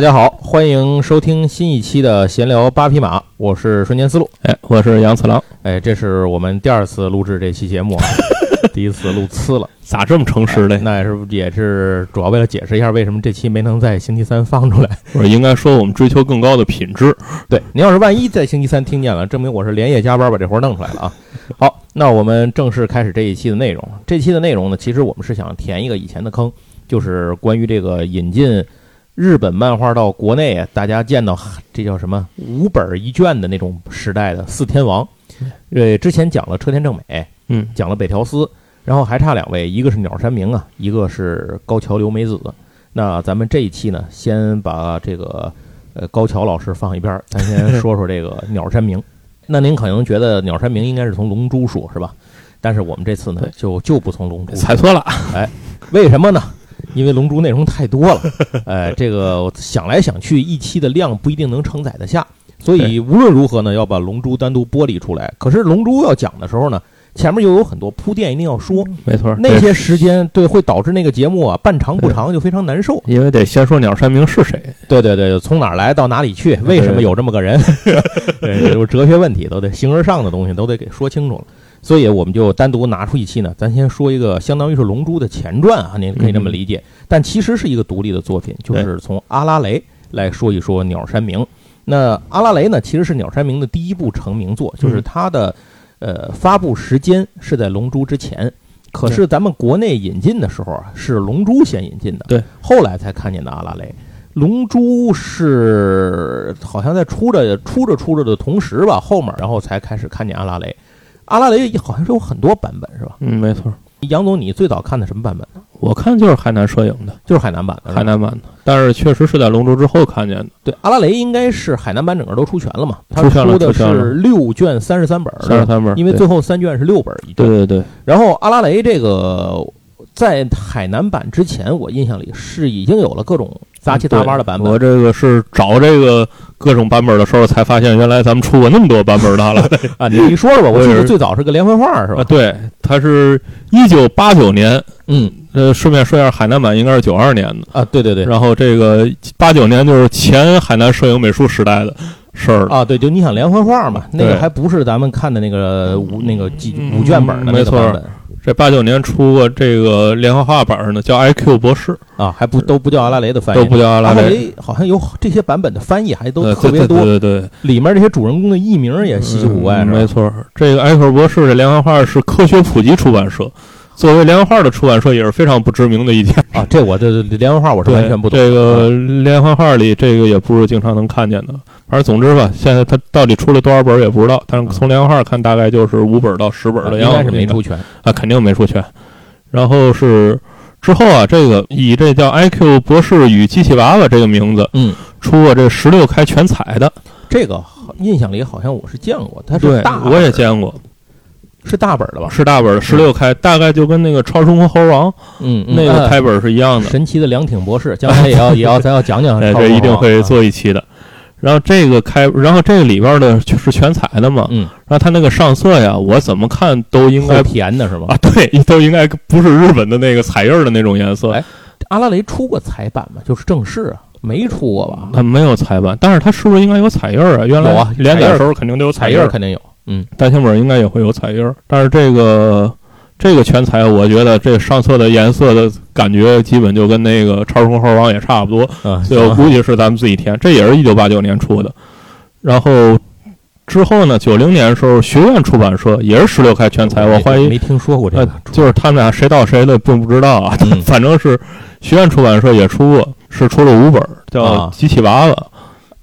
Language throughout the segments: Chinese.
大家好，欢迎收听新一期的闲聊八匹马，我是瞬间思路。哎，我是杨次郎，哎，这是我们第二次录制这期节目啊，第一次录呲了。咋这么诚实嘞？那也是也是主要为了解释一下为什么这期没能在星期三放出来。我应该说我们追求更高的品质。对，您要是万一在星期三听见了，证明我是连夜加班把这活儿弄出来了啊。好，那我们正式开始这一期的内容。这期的内容呢，其实我们是想填一个以前的坑，就是关于这个引进日本漫画到国内啊，大家见到这叫什么五本一卷的那种时代的四天王。呃，之前讲了车田正美，嗯，讲了北条司，然后还差两位，一个是鸟山明啊，一个是高桥留美子。那咱们这一期呢，先把这个呃高桥老师放一边儿，咱先说说这个鸟山明。那您可能觉得鸟山明应该是从龙珠说，是吧？但是我们这次呢，就就不从龙珠说 猜错了，哎为什么呢？因为龙珠内容太多了，呃，这个想来想去，一期的量不一定能承载得下，所以无论如何呢，要把龙珠单独剥离出来。可是龙珠要讲的时候呢，前面又有很多铺垫，一定要说，没错。那些时间对会导致那个节目啊半长不长，就非常难受。因为得先说鸟山明是谁，对对对，从哪儿来到哪里去，为什么有这么个人？对，就是哲学问题，都得形而上的东西都得给说清楚了。所以我们就单独拿出一期呢，咱先说一个相当于是《龙珠》的前传啊，您可以这么理解，但其实是一个独立的作品，就是从阿拉蕾来说一说鸟山明。那阿拉蕾呢，其实是鸟山明的第一部成名作，就是它的呃发布时间是在《龙珠》之前。可是咱们国内引进的时候啊，是《龙珠》先引进的，对，后来才看见的阿拉蕾。龙珠是好像在出着出着出着的同时吧，后面然后才开始看见阿拉蕾。阿拉蕾好像是有很多版本是吧？嗯，没错。杨总，你最早看的什么版本呢？我看就是海南摄影的，就是海南版的。海南版的，但是确实是在龙珠之后看见的，对阿拉蕾应该是海南版整个都出全了嘛？他出全了出的是六卷三十三本儿，三十三本，因为最后三卷是六本儿一卷。对对对，然后阿拉蕾这个在海南版之前，我印象里是已经有了各种杂七杂八的版本。我这个是找这个各种版本的时候才发现，原来咱们出过那么多版本的了 啊，你你说说吧，我记得最早是个连环画是啊！吧？对，它是一九八九年，嗯呃，顺便说一下，海南版应该是九二年的。啊，对对对。然后这个八九年就是前海南摄影美术时代的事儿。啊，对，就你想连环画嘛，那个还不是咱们看的那个五那个几嗯五卷本的那没错个版本这八九年出过这个连环画版呢，叫 IQ 博士，啊，还不都不叫阿拉蕾的翻译，都不叫阿阿拉蕾，好像有这些版本的翻译还都呃特别多，对对对对，里面这些主人公的艺名也稀奇古怪，嗯没错。这个 IQ 博士这连环画是科学普及出版社，作为连环画的出版社也是非常不知名的一家。啊，这我这连环画我是完全不懂。这个啊连环画里，这个也不是经常能看见的。反正总之吧，现在他到底出了多少本也不知道，但是从连环画看，大概就是五本到十本的样子。啊应该是没出全啊，肯定没出全。然后是之后啊，这个以这叫 IQ 博士与机器娃娃这个名字嗯，出过这十六开全彩的，这个印象里好像我是见过，它是大，我也见过，是大本的吧？是大本的十六开，大概就跟那个超时空猴王嗯，嗯那个哎开本是一样的。神奇的梁挺博士，将来也要 也要咱要讲讲 哎，这一定会做一期的。然后这个开，然后这个里边的是全彩的嘛，嗯，然后它那个上色呀，我怎么看都应该后甜的是吧？啊，对，都应该不是日本的那个彩印儿的那种颜色哎，阿拉蕾出过彩版吗？就是正式啊，没出过吧？它没有彩版，但是它是不是应该有彩印儿啊？原来连载时候肯定都有，彩印儿肯定有，嗯，单行本应该也会有彩印儿，但是这个这个全彩，我觉得这上色的颜色的感觉基本就跟那个超时空猴王也差不多，啊，所以我估计是咱们自己填，这也是一九八九年出的。然后之后呢，九零年的时候，学院出版社也是十六开全彩，我怀疑没听说过这呃个，，就是他们俩谁到谁的并不知道啊，嗯。反正是学院出版社也出过，是出了五本，叫啊《机器娃娃》，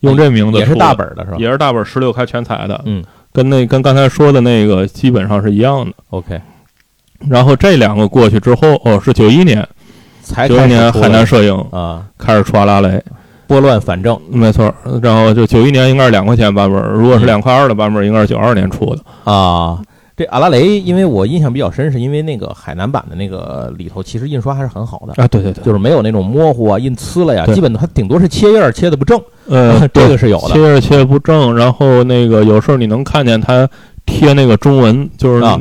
用这名字也是大本的是吧？也是大本十六开全彩的，嗯跟那跟刚才说的那个基本上是一样的。，OK，然后这两个过去之后，哦，是九一年，才九一年海南摄影啊，开始出阿拉蕾，拨乱反正没错。然后就九一年应该是两块钱版本，如果是嗯两块二的版本，应该是九二年出的。啊。这阿拉蕾，因为我印象比较深，是因为那个海南版的那个里头，其实印刷还是很好的，啊，对对对，就是没有那种模糊啊、印呲了呀，基本它顶多是切页儿切的不正，呃，这个是有的。切页切不正，然后那个有时候你能看见它贴那个中文，就是啊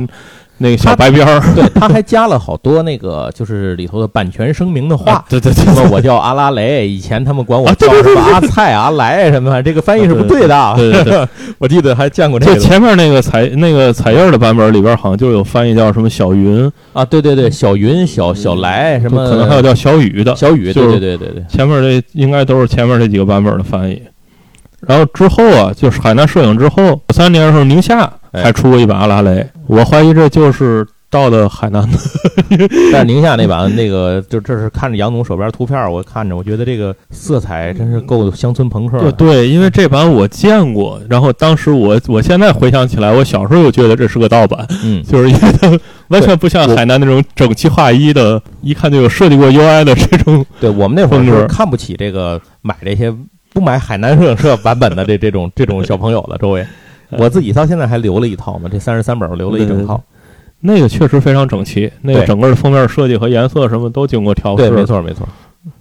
那个小白边儿对，他还加了好多那个就是里头的版权声明的话啊。对对对什么我叫阿拉蕾，以前他们管我叫什么阿菜、阿来什么，这个翻译是不对的。对对对，我记得还见过这就个前面那个彩那个彩页的版本里边好像就有翻译叫什么小云，啊，对对对，小云、小小来什么，可能还有叫小雨的。小雨，对对对对对，前面这应该都是前面这几个版本的翻译。然后之后啊，就是海南摄影之后，三年的时候宁夏哎还出过一把阿拉蕾，我怀疑这就是到的海南的。但是宁夏那版那个，就这是看着杨总手边图片，我看着我觉得这个色彩真是够乡村朋克的。对对，因为这版我见过，然后当时我我现在回想起来，我小时候就觉得这是个盗版，嗯，就是因为它完全不像海南那种整齐划一的，一看就有设计过 UI 的这种。对我们那会儿是看不起这个买这些不买海南摄影社版本的这这种这种小朋友的。周围，我自己到现在还留了一套嘛，这三十三本我留了一整套。那个确实非常整齐，那个整个的封面设计和颜色什么都经过调对，试。没错没错。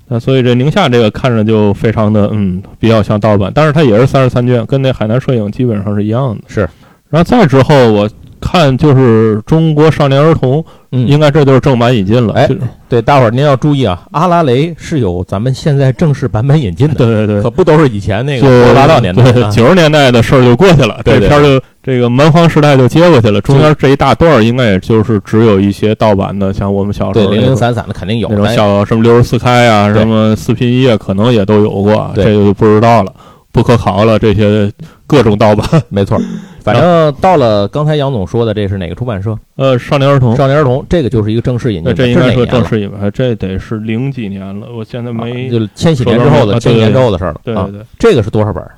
那所以这宁夏这个看着就非常的嗯比较像盗版，但是它也是三十三卷，跟那海南摄影基本上是一样的。是，然后再之后我看就是中国少年儿童，嗯，应该这就是正版引进了。哎对，大伙儿您要注意啊，阿拉蕾是有咱们现在正式版本引进的，对对对，可不都是以前那个八道年代。九十年代的事儿就过去了，这片儿就这个蛮荒时代就接过去了，中间这一大段儿应该也就是只有一些盗版的，像我们小时，候零零散散的肯定有，那种咱小什么六十四开啊，什么四拼一啊，可能也都有过，这个就不知道了，不可考了，这些各种盗版。没错。反正到了刚才杨总说的，这是哪个出版社？呃，少年儿童，少年儿童，这个就是一个正式引进的，这应该是是哪年了正式引进，这得是零几年了，我现在没。啊就是千禧年之后的，千禧年之后的事儿了。啊对对对，这个是多少本儿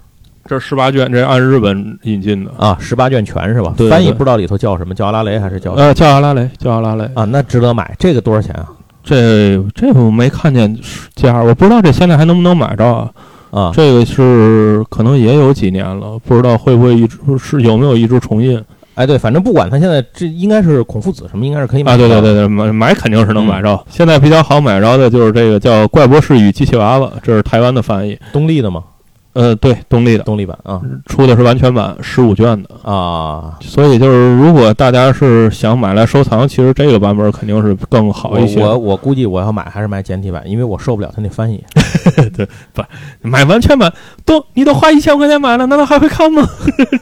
这十八卷，这按日本引进的，啊？十八卷全是吧？对对翻译不知道里头叫什么，叫阿拉蕾还是叫呃，叫阿拉蕾，叫阿拉蕾。啊？那值得买。这个多少钱啊？这这我没看见价，我不知道这现在还能不能买着啊？啊，这个是可能也有几年了，不知道会不会一直是有没有一直重印哎，对，反正不管它现在这应该是孔夫子什么，应该是可以买啊？对对对对，买买肯定是能买着。现在比较好买着的就是这个叫《怪博士与机器娃娃》，这是台湾的翻译。东立的吗？呃，对，动力的，动力版啊出的是完全版，十五卷的。啊，所以就是，如果大家是想买来收藏，其实这个版本肯定是更好一些。我我估计我要买还是买简体版，因为我受不了他那翻译。对买完全版都你都花一千块钱买了，难道还会看吗？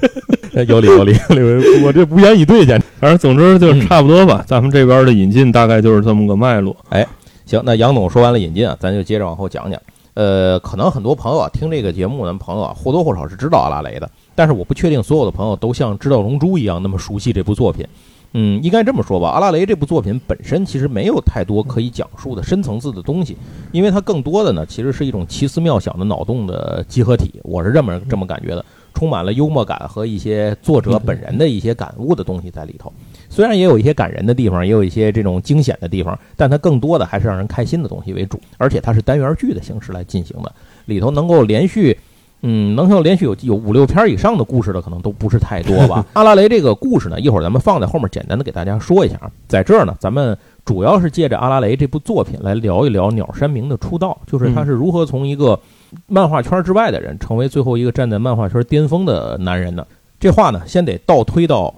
有理有理有理，我这无言以对，简直。反正总之就差不多吧。咱们这边的引进大概就是这么个脉络。哎行，那杨总说完了引进啊，咱就接着往后讲讲。呃，可能很多朋友啊听这个节目的朋友啊，或多或少是知道阿拉蕾的，但是我不确定所有的朋友都像知道龙珠一样那么熟悉这部作品。嗯，应该这么说吧，阿拉蕾这部作品本身其实没有太多可以讲述的深层次的东西，因为它更多的呢其实是一种奇思妙想的脑洞的集合体，我是这么这么感觉的，充满了幽默感和一些作者本人的一些感悟的东西在里头。虽然也有一些感人的地方，也有一些这种惊险的地方，但它更多的还是让人开心的东西为主，而且它是单元剧的形式来进行的，里头能够连续。嗯，能够连续有有五六篇以上的故事的，可能都不是太多吧。阿拉蕾这个故事呢，一会儿咱们放在后面简单的给大家说一下啊。在这儿呢，咱们主要是借着阿拉蕾这部作品来聊一聊鸟山明的出道，就是他是如何从一个漫画圈之外的人，成为最后一个站在漫画圈巅峰的男人的。这话呢，先得倒推到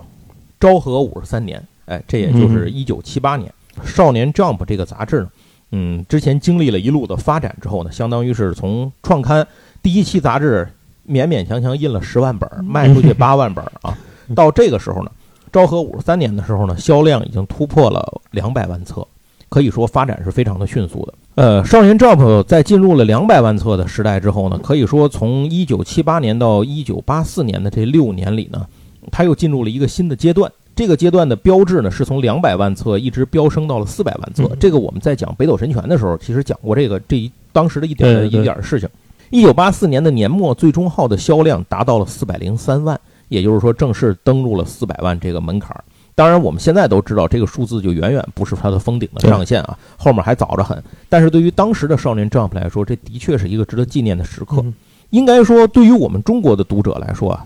昭和五十三年，哎，这也就是一九七八年，少年 Jump》这个杂志呢，嗯，之前经历了一路的发展之后呢，相当于是从创刊第一期杂志勉勉强强印了十万本，卖出去八万本啊，到这个时候呢，昭和五十三年的时候呢，销量已经突破了两百万册，可以说发展是非常的迅速的。呃，少年 Jump 在进入了两百万册的时代之后呢，可以说从一九七八年到一九八四年的这六年里呢，它又进入了一个新的阶段。这个阶段的标志呢，是从两百万册一直飙升到了四百万册。这个我们在讲北斗神拳的时候，其实讲过这个这一当时的一点的一点事情。一九八四年的年末，最终号的销量达到了四百零三万，也就是说正式登陆了四百万这个门槛儿。当然，我们现在都知道这个数字就远远不是它的封顶的上限啊，后面还早着很。但是对于当时的少年 Jump 来说，这的确是一个值得纪念的时刻。嗯应该说，对于我们中国的读者来说啊，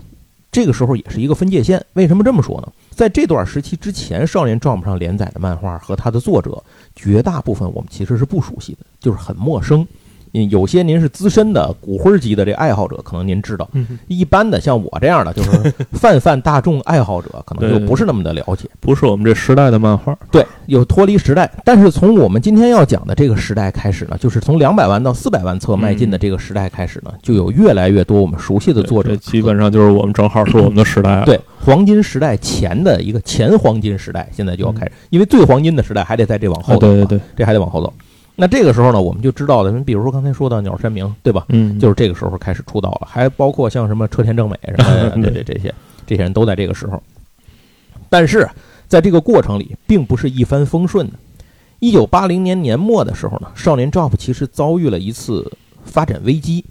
这个时候也是一个分界线。为什么这么说呢？在这段时期之前，《少年 Jump》上连载的漫画和它的作者，绝大部分我们其实是不熟悉的，就是很陌生。嗯，有些您是资深的骨灰级的这爱好者，可能您知道；嗯，一般的像我这样的，就是 泛泛大众爱好者，可能就不是那么的了解。不是我们这时代的漫画，对，有脱离时代。但是从我们今天要讲的这个时代开始呢，就是从两百万到四百万册迈进的这个时代开始呢，就有越来越多我们熟悉的作者这，基本上就是我们正好是我们的时代了。对黄金时代前的一个前黄金时代，现在就要开始，因为最黄金的时代还得在这往后啊，走、对对对，这还得往后走。那这个时候呢，我们就知道了，比如说刚才说到鸟山明，对吧？嗯，就是这个时候开始出道了，还包括像什么车田正美什么的，这这这些这些人都在这个时候。但是在这个过程里，并不是一帆风顺的。一九八零年年末的时候呢，少年 Jump 其实遭遇了一次发展危机。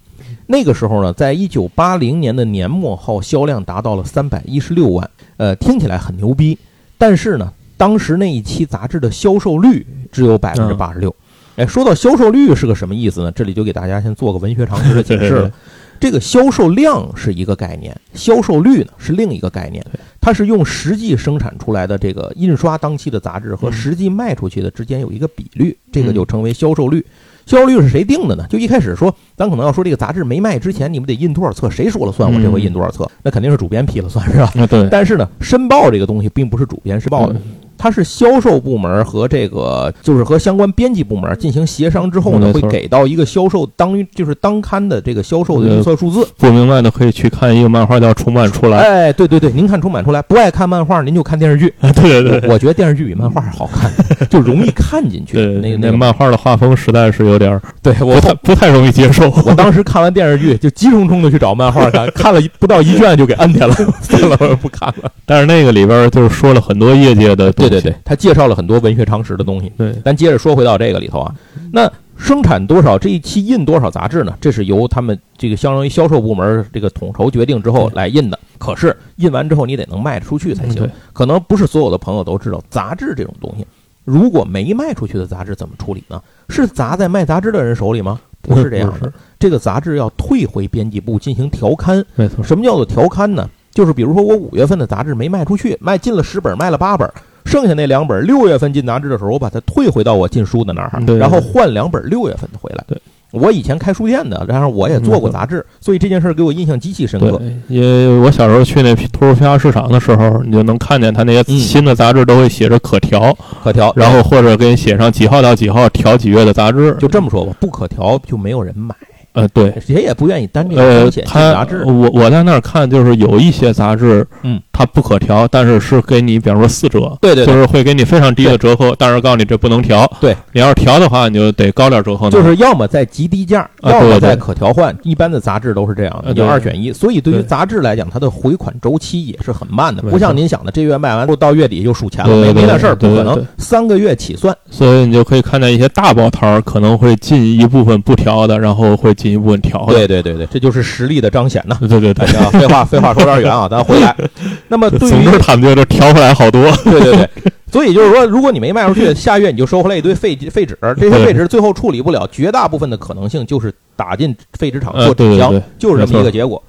那个时候呢，在一九八零年的年末后，销量达到了三百一十六万，呃，听起来很牛逼。但是呢，当时那一期杂志的销售率只有百分之八十六。哎，说到销售率是个什么意思呢？这里就给大家先做个文学常识的解释了。这个销售量是一个概念，销售率呢是另一个概念。它是用实际生产出来的这个印刷当期的杂志和实际卖出去的之间有一个比率，这个就称为销售率。销售率是谁定的呢？就一开始说，咱可能要说这个杂志没卖之前，你们得印多少册？谁说了算？我这回印多少册？那肯定是主编批了算，是吧？啊对，但是呢，申报这个东西并不是主编申报的，它是销售部门和这个就是和相关编辑部门进行协商之后呢，会给到一个销售当就是当刊的这个销售的预测数字。不明白的可以去看一个漫画叫《重版出来》。哎，对对对，您看充满出来，不爱看漫画您就看电视剧。对对对我觉得电视剧比漫画好看，就容易看进去。对，那那漫画的画风实在是有点儿对我不太不太容易接受。我当时看完电视剧就急冲冲的去找漫画看，看了一不到一卷就给摁下了，算了，我不看了。但是那个里边就是说了很多业界的东西。对对对，他介绍了很多文学常识的东西。对咱接着说回到这个里头啊，那生产多少这一期印多少杂志呢？这是由他们这个相当于销售部门这个统筹决定之后来印的。可是印完之后你得能卖得出去才行。可能不是所有的朋友都知道，杂志这种东西，如果没卖出去的杂志怎么处理呢？是砸在卖杂志的人手里吗？不是这样的，这个杂志要退回编辑部进行调刊。没错。什么叫做调刊呢？就是比如说我五月份的杂志没卖出去，卖进了十本，卖了八本，剩下那两本六月份进杂志的时候，我把它退回到我进书的那儿然后换两本六月份的回来。对，我以前开书店的，然后我也做过杂志，所以这件事儿给我印象极其深刻。对，因为我小时候去那图书批发市场的时候，你就能看见他那些嗯新的杂志都会写着可调，可调，然后或者给你写上几号到几号调几月的杂志。就这么说吧，不可调就没有人买，呃，对，谁也不愿意担这个呃风，险进杂志。我我在那儿看，就是有一些杂志，嗯，它不可调，但是是给你，比方说四折，对对对，就是会给你非常低的折扣，但是告诉你这不能调。对，你要是调的话，你就得高点折扣。就是要么在极低价，要么在可调换。一般的杂志都是这样的，你啊对二选一。所以对于杂志来讲，它的回款周期也是很慢的，不像您想的，这月卖完到月底就数钱了，没没那事儿，不可能，三个月起算。所以你就可以看见一些大报摊儿可能会进一部分不调的，然后会进一部分调的。对对对对，这就是实力的彰显呐。对对对废话 废话说有点远啊，咱回来。那么对于总之他们觉得调回来好多。对对对，所以就是说，如果你没卖出去，下月你就收回来一堆废废纸，这些废纸最后处理不了，绝大部分的可能性就是打进废纸厂呃做纸箱，对对对就是这么一个结果。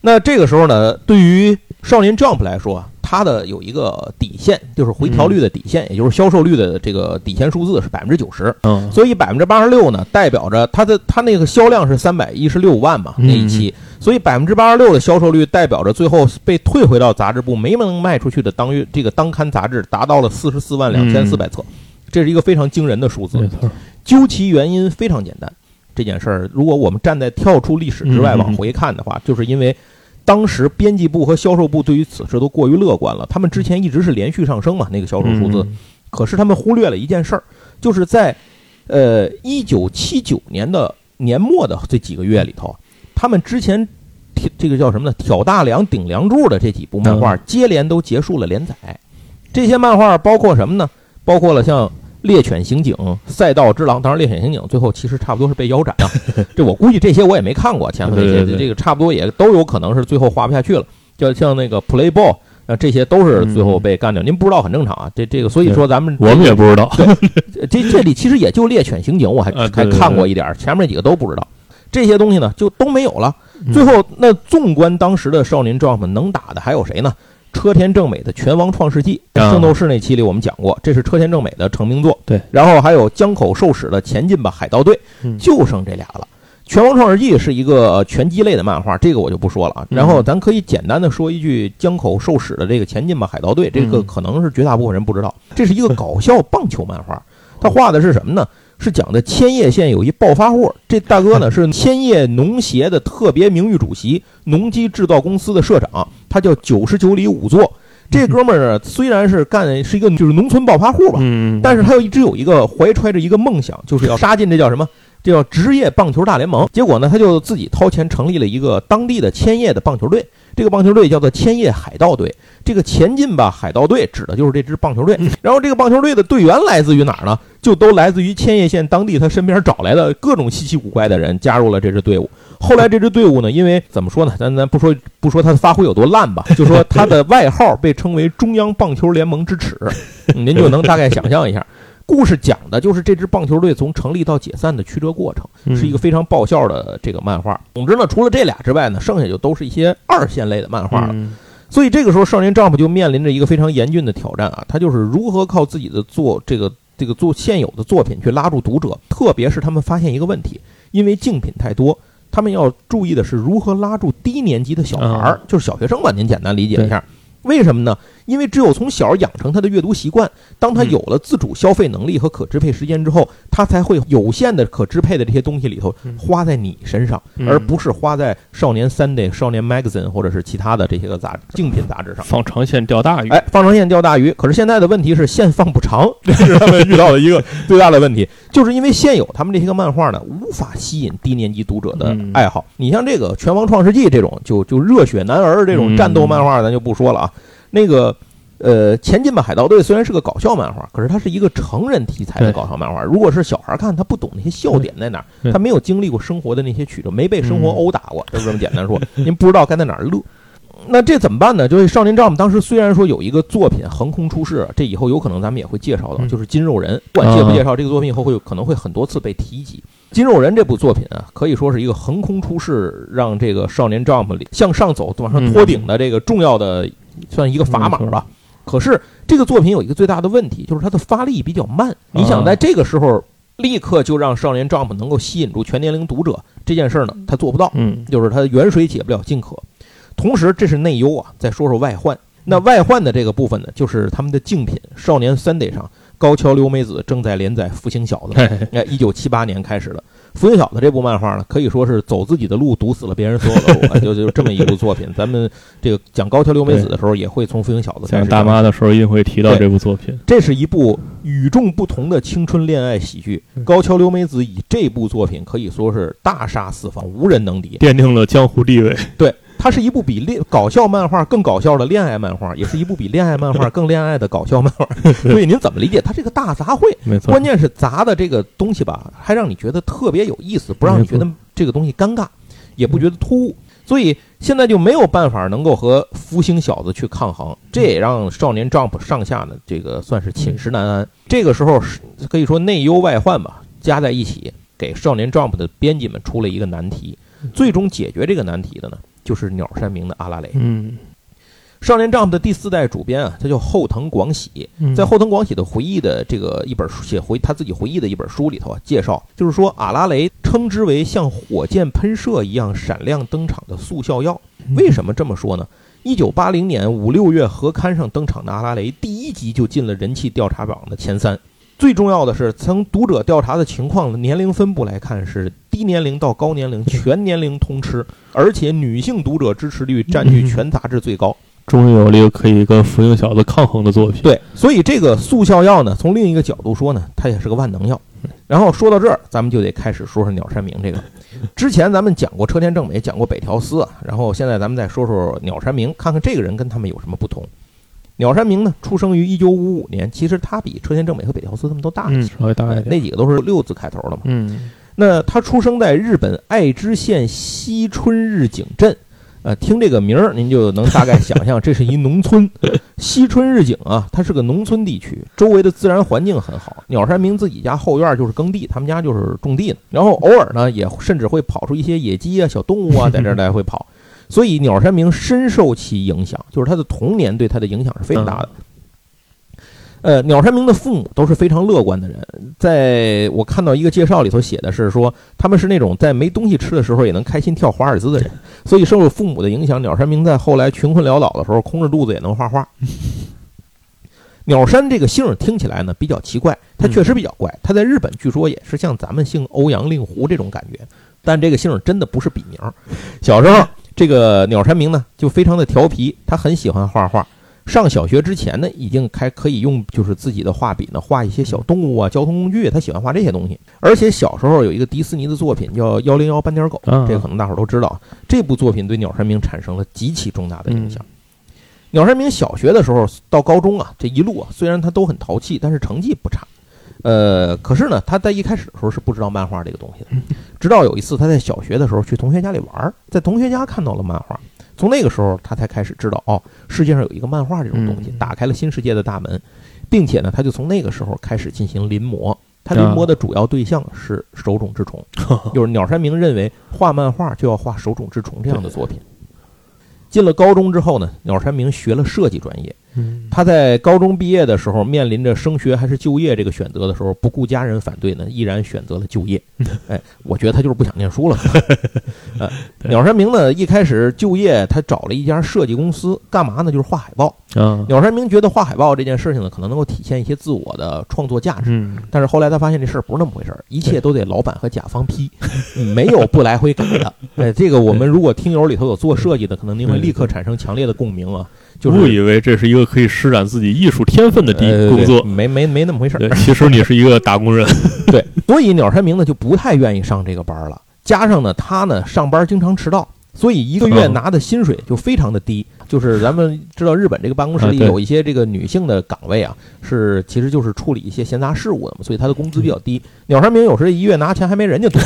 那这个时候呢，对于少年 Jump 来说啊，它的有一个底线，就是回调率的底线，也就是销售率的这个底线数字是百分之九十。嗯，所以百分之八十六呢，代表着它的它那个销量是三百一十六万嘛嗯那一期，所以百分之八十六的销售率代表着最后被退回到杂志部没能卖出去的当月这个当刊杂志达到了四十四万两千四百册，这是一个非常惊人的数字没。错。究其原因非常简单，这件事儿如果我们站在跳出历史之外往回看的话，就是因为。当时编辑部和销售部对于此事都过于乐观了，他们之前一直是连续上升嘛，那个销售数字，嗯可是他们忽略了一件事儿，就是在呃一九七九年的年末的这几个月里头，他们之前这个叫什么呢？挑大梁、顶梁柱的这几部漫画接连都结束了连载。这些漫画包括什么呢？包括了像《猎犬刑警》《赛道之狼》，当然《猎犬刑警》最后其实差不多是被腰斩啊。这我估计这些我也没看过，前面这些这个差不多也都有可能是最后画不下去了。就像那个 Play Ball。啊，这些都是最后被干掉。您不知道很正常啊，这这个，所以说咱们我们也不知道。这这里其实也就猎犬刑警，我还还看过一点，前面几个都不知道。这些东西呢，就都没有了。最后，那纵观当时的少年 Jump 能打的还有谁呢？车田正美的《拳王创世纪》，啊圣斗士那期里我们讲过，这是车田正美的成名作。对，然后还有江口寿史的《前进吧海盗队》，嗯就剩这俩了。《拳王创世纪》是一个呃拳击类的漫画，这个我就不说了啊。嗯然后咱可以简单的说一句江口寿史的这个《前进吧海盗队》，这个嗯可能是绝大部分人不知道，这是一个搞笑棒球漫画。他画的是什么呢？是讲的千叶县有一暴发户，这大哥呢 是千叶农协的特别名誉主席，农机制造公司的社长，他叫九十九里五座。这哥们儿呢，虽然是干是一个就是农村暴发户吧，嗯，但是他又一直有一个怀揣着一个梦想，就是要杀进这叫什么？这叫职业棒球大联盟。结果呢，他就自己掏钱成立了一个当地的千叶的棒球队，这个棒球队叫做千叶海盗队。这个前进吧海盗队指的就是这支棒球队。然后这个棒球队的队员来自于哪儿呢？就都来自于千叶县当地他身边找来的各种稀奇古怪的人加入了这支队伍。后来这支队伍呢，因为怎么说呢，咱咱不说不说他的发挥有多烂吧，就说他的外号被称为中央棒球联盟之耻，嗯 您就能大概想象一下。故事讲的就是这支棒球队从成立到解散的曲折过程，嗯是一个非常爆笑的这个漫画。总之呢，除了这俩之外呢，剩下就都是一些二线类的漫画了。嗯所以这个时候，少年 Jump 就面临着一个非常严峻的挑战啊，他就是如何靠自己的做这个这个做现有的作品去拉住读者，特别是他们发现一个问题，因为竞品太多，他们要注意的是如何拉住低年级的小孩儿，就是小学生吧，您简单理解一下。为什么呢？因为只有从小养成他的阅读习惯，当他嗯有了自主消费能力和可支配时间之后，他才会有限的可支配的这些东西里头嗯花在你身上，嗯而不是花在少年 Sunday、少年 Magazine 或者是其他的这些个杂竞品杂志上。放长线钓大鱼，哎，放长线钓大鱼。可是现在的问题是线放不长，这 是他们遇到的一个最大的问题，就是因为现有他们这些个漫画呢，无法吸引低年级读者的嗯爱好。你像这个《拳王创世纪》这种，就就热血男儿这种战斗漫画，咱就不说了啊。那个。呃，前进吧海盗队虽然是个搞笑漫画，可是它是一个成人题材的搞笑漫画。如果是小孩看，他不懂那些笑点在哪儿，他没有经历过生活的那些曲折，没被生活嗯殴打过，就这么简单说，您不知道该在哪儿乐。那这怎么办呢？就是少年 Jump 当时虽然说有一个作品横空出世，这以后有可能咱们也会介绍到，嗯就是金肉人。不管介不介绍这个作品，以后会有可能会很多次被提及。金肉人这部作品啊，可以说是一个横空出世，让这个少年 Jump 里向上走、往上托顶的这个重要的，算一个砝码吧。可是这个作品有一个最大的问题，就是它的发力比较慢。你想在这个时候立刻就让少年 Jump 能够吸引住全年龄读者这件事儿呢，他做不到。嗯就是他远水解不了近渴。同时，这是内忧啊。再说说外患，那外患的这个部分呢，就是他们的竞品《少年 Sunday》上，高桥留美子正在连载《福星小子》。哎，一九七八年开始的《福星小的》这部漫画呢，可以说是走自己的路，堵死了别人所有的路，哎 就就这么一部作品。咱们这个讲高桥留美子的时候，也会从《福星小的》讲讲大妈的时候一定会提到这部作品，这是一部与众不同的青春恋爱喜剧。嗯高桥留美子以这部作品可以说是大杀四方，无人能敌。奠定了江湖地位。对，它是一部比恋搞笑漫画更搞笑的恋爱漫画，也是一部比恋爱漫画更恋爱的搞笑漫画。所以您怎么理解？它这个大杂烩，没错，关键是杂的这个东西吧，还让你觉得特别有意思，不让你觉得这个东西尴尬，也不觉得突兀。所以现在就没有办法能够和福星小子去抗衡，这也让少年 Jump 上下呢，这个算是寝食难安。这个时候是可以说内忧外患吧，加在一起，给少年 Jump 的编辑们出了一个难题。最终解决这个难题的呢，就是鸟山明的阿拉蕾。嗯，少年 Jump 的第四代主编啊，他叫后藤广喜，嗯在后藤广喜的回忆的这个一本书写回他自己回忆的一本书里头啊，介绍就是说阿拉蕾称之为像火箭喷射一样闪亮登场的速效药。为什么这么说呢？一九八零年五六月合刊上登场的阿拉蕾，第一集就进了人气调查榜的前三。最重要的是，从读者调查的情况年龄分布来看，是低年龄到高年龄全年龄通吃，而且女性读者支持率占据全杂志最高。终于有了一个可以跟福星小子抗衡的作品。对，所以这个速效药呢，从另一个角度说呢，它也是个万能药。然后说到这儿，咱们就得开始说说鸟山明这个。之前咱们讲过车田正美，讲过北条司啊，然后现在咱们再说说鸟山明，看看这个人跟他们有什么不同。鸟山明呢，出生于一九五五年，其实他比车田正美和北条司他们都大一嗯，些，稍微大一点。那几个都是六字开头的嘛。嗯，那他出生在日本爱知县西春日井镇，呃，听这个名儿，您就能大概想象，这是一农村。西春日井啊，它是个农村地区，周围的自然环境很好。鸟山明自己家后院就是耕地，他们家就是种地的。然后偶尔呢，也甚至会跑出一些野鸡啊、小动物啊，在这儿来回跑。所以鸟山明深受其影响，就是他的童年对他的影响是非常大的。呃，鸟山明的父母都是非常乐观的人，在我看到一个介绍里头写的是说，他们是那种在没东西吃的时候也能开心跳华尔兹的人。所以受了父母的影响，鸟山明在后来穷困潦倒的时候，空着肚子也能画画。鸟山这个姓听起来呢比较奇怪，他确实比较怪。他在日本据说也是像咱们姓欧阳令狐这种感觉，但这个姓真的不是笔名。小时候，这个鸟山明呢就非常的调皮，他很喜欢画画。上小学之前呢，已经开可以用就是自己的画笔呢画一些小动物啊、交通工具，他喜欢画这些东西。而且小时候有一个迪士尼的作品叫《幺零幺斑点狗》，这个可能大伙儿都知道。这部作品对鸟山明产生了极其重大的影响。鸟山明小学的时候到高中啊，这一路啊，虽然他都很淘气，但是成绩不差。呃，可是呢，他在一开始的时候是不知道漫画这个东西的，直到有一次他在小学的时候去同学家里玩，在同学家看到了漫画。从那个时候，他才开始知道哦，世界上有一个漫画这种东西，打开了新世界的大门，并且呢，他就从那个时候开始进行临摹。他临摹的主要对象是手冢治虫，就是鸟山明认为画漫画就要画手冢治虫这样的作品。进了高中之后呢，鸟山明学了设计专业。他在高中毕业的时候，面临着升学还是就业这个选择的时候，不顾家人反对呢，毅然选择了就业。哎，我觉得他就是不想念书了。呃，鸟山明呢，一开始就业，他找了一家设计公司，干嘛呢？就是画海报。鸟山明觉得画海报这件事情呢，可能能够体现一些自我的创作价值。但是后来他发现这事儿不是那么回事儿，一切都得老板和甲方批，没有不来回改的。哎，这个我们如果听友里头有做设计的，可能您会立刻产生强烈的共鸣啊。误以为这是一个可以施展自己艺术天分的地工作，没没没那么回事儿。其实你是一个打工人。对，所以鸟山明呢就不太愿意上这个班了。加上呢，他呢上班经常迟到，所以一个月拿的薪水就非常的低。就是咱们知道日本这个办公室里有一些这个女性的岗位啊，是其实就是处理一些闲杂事务的嘛，所以他的工资比较低。鸟山明有时一月拿钱还没人家多。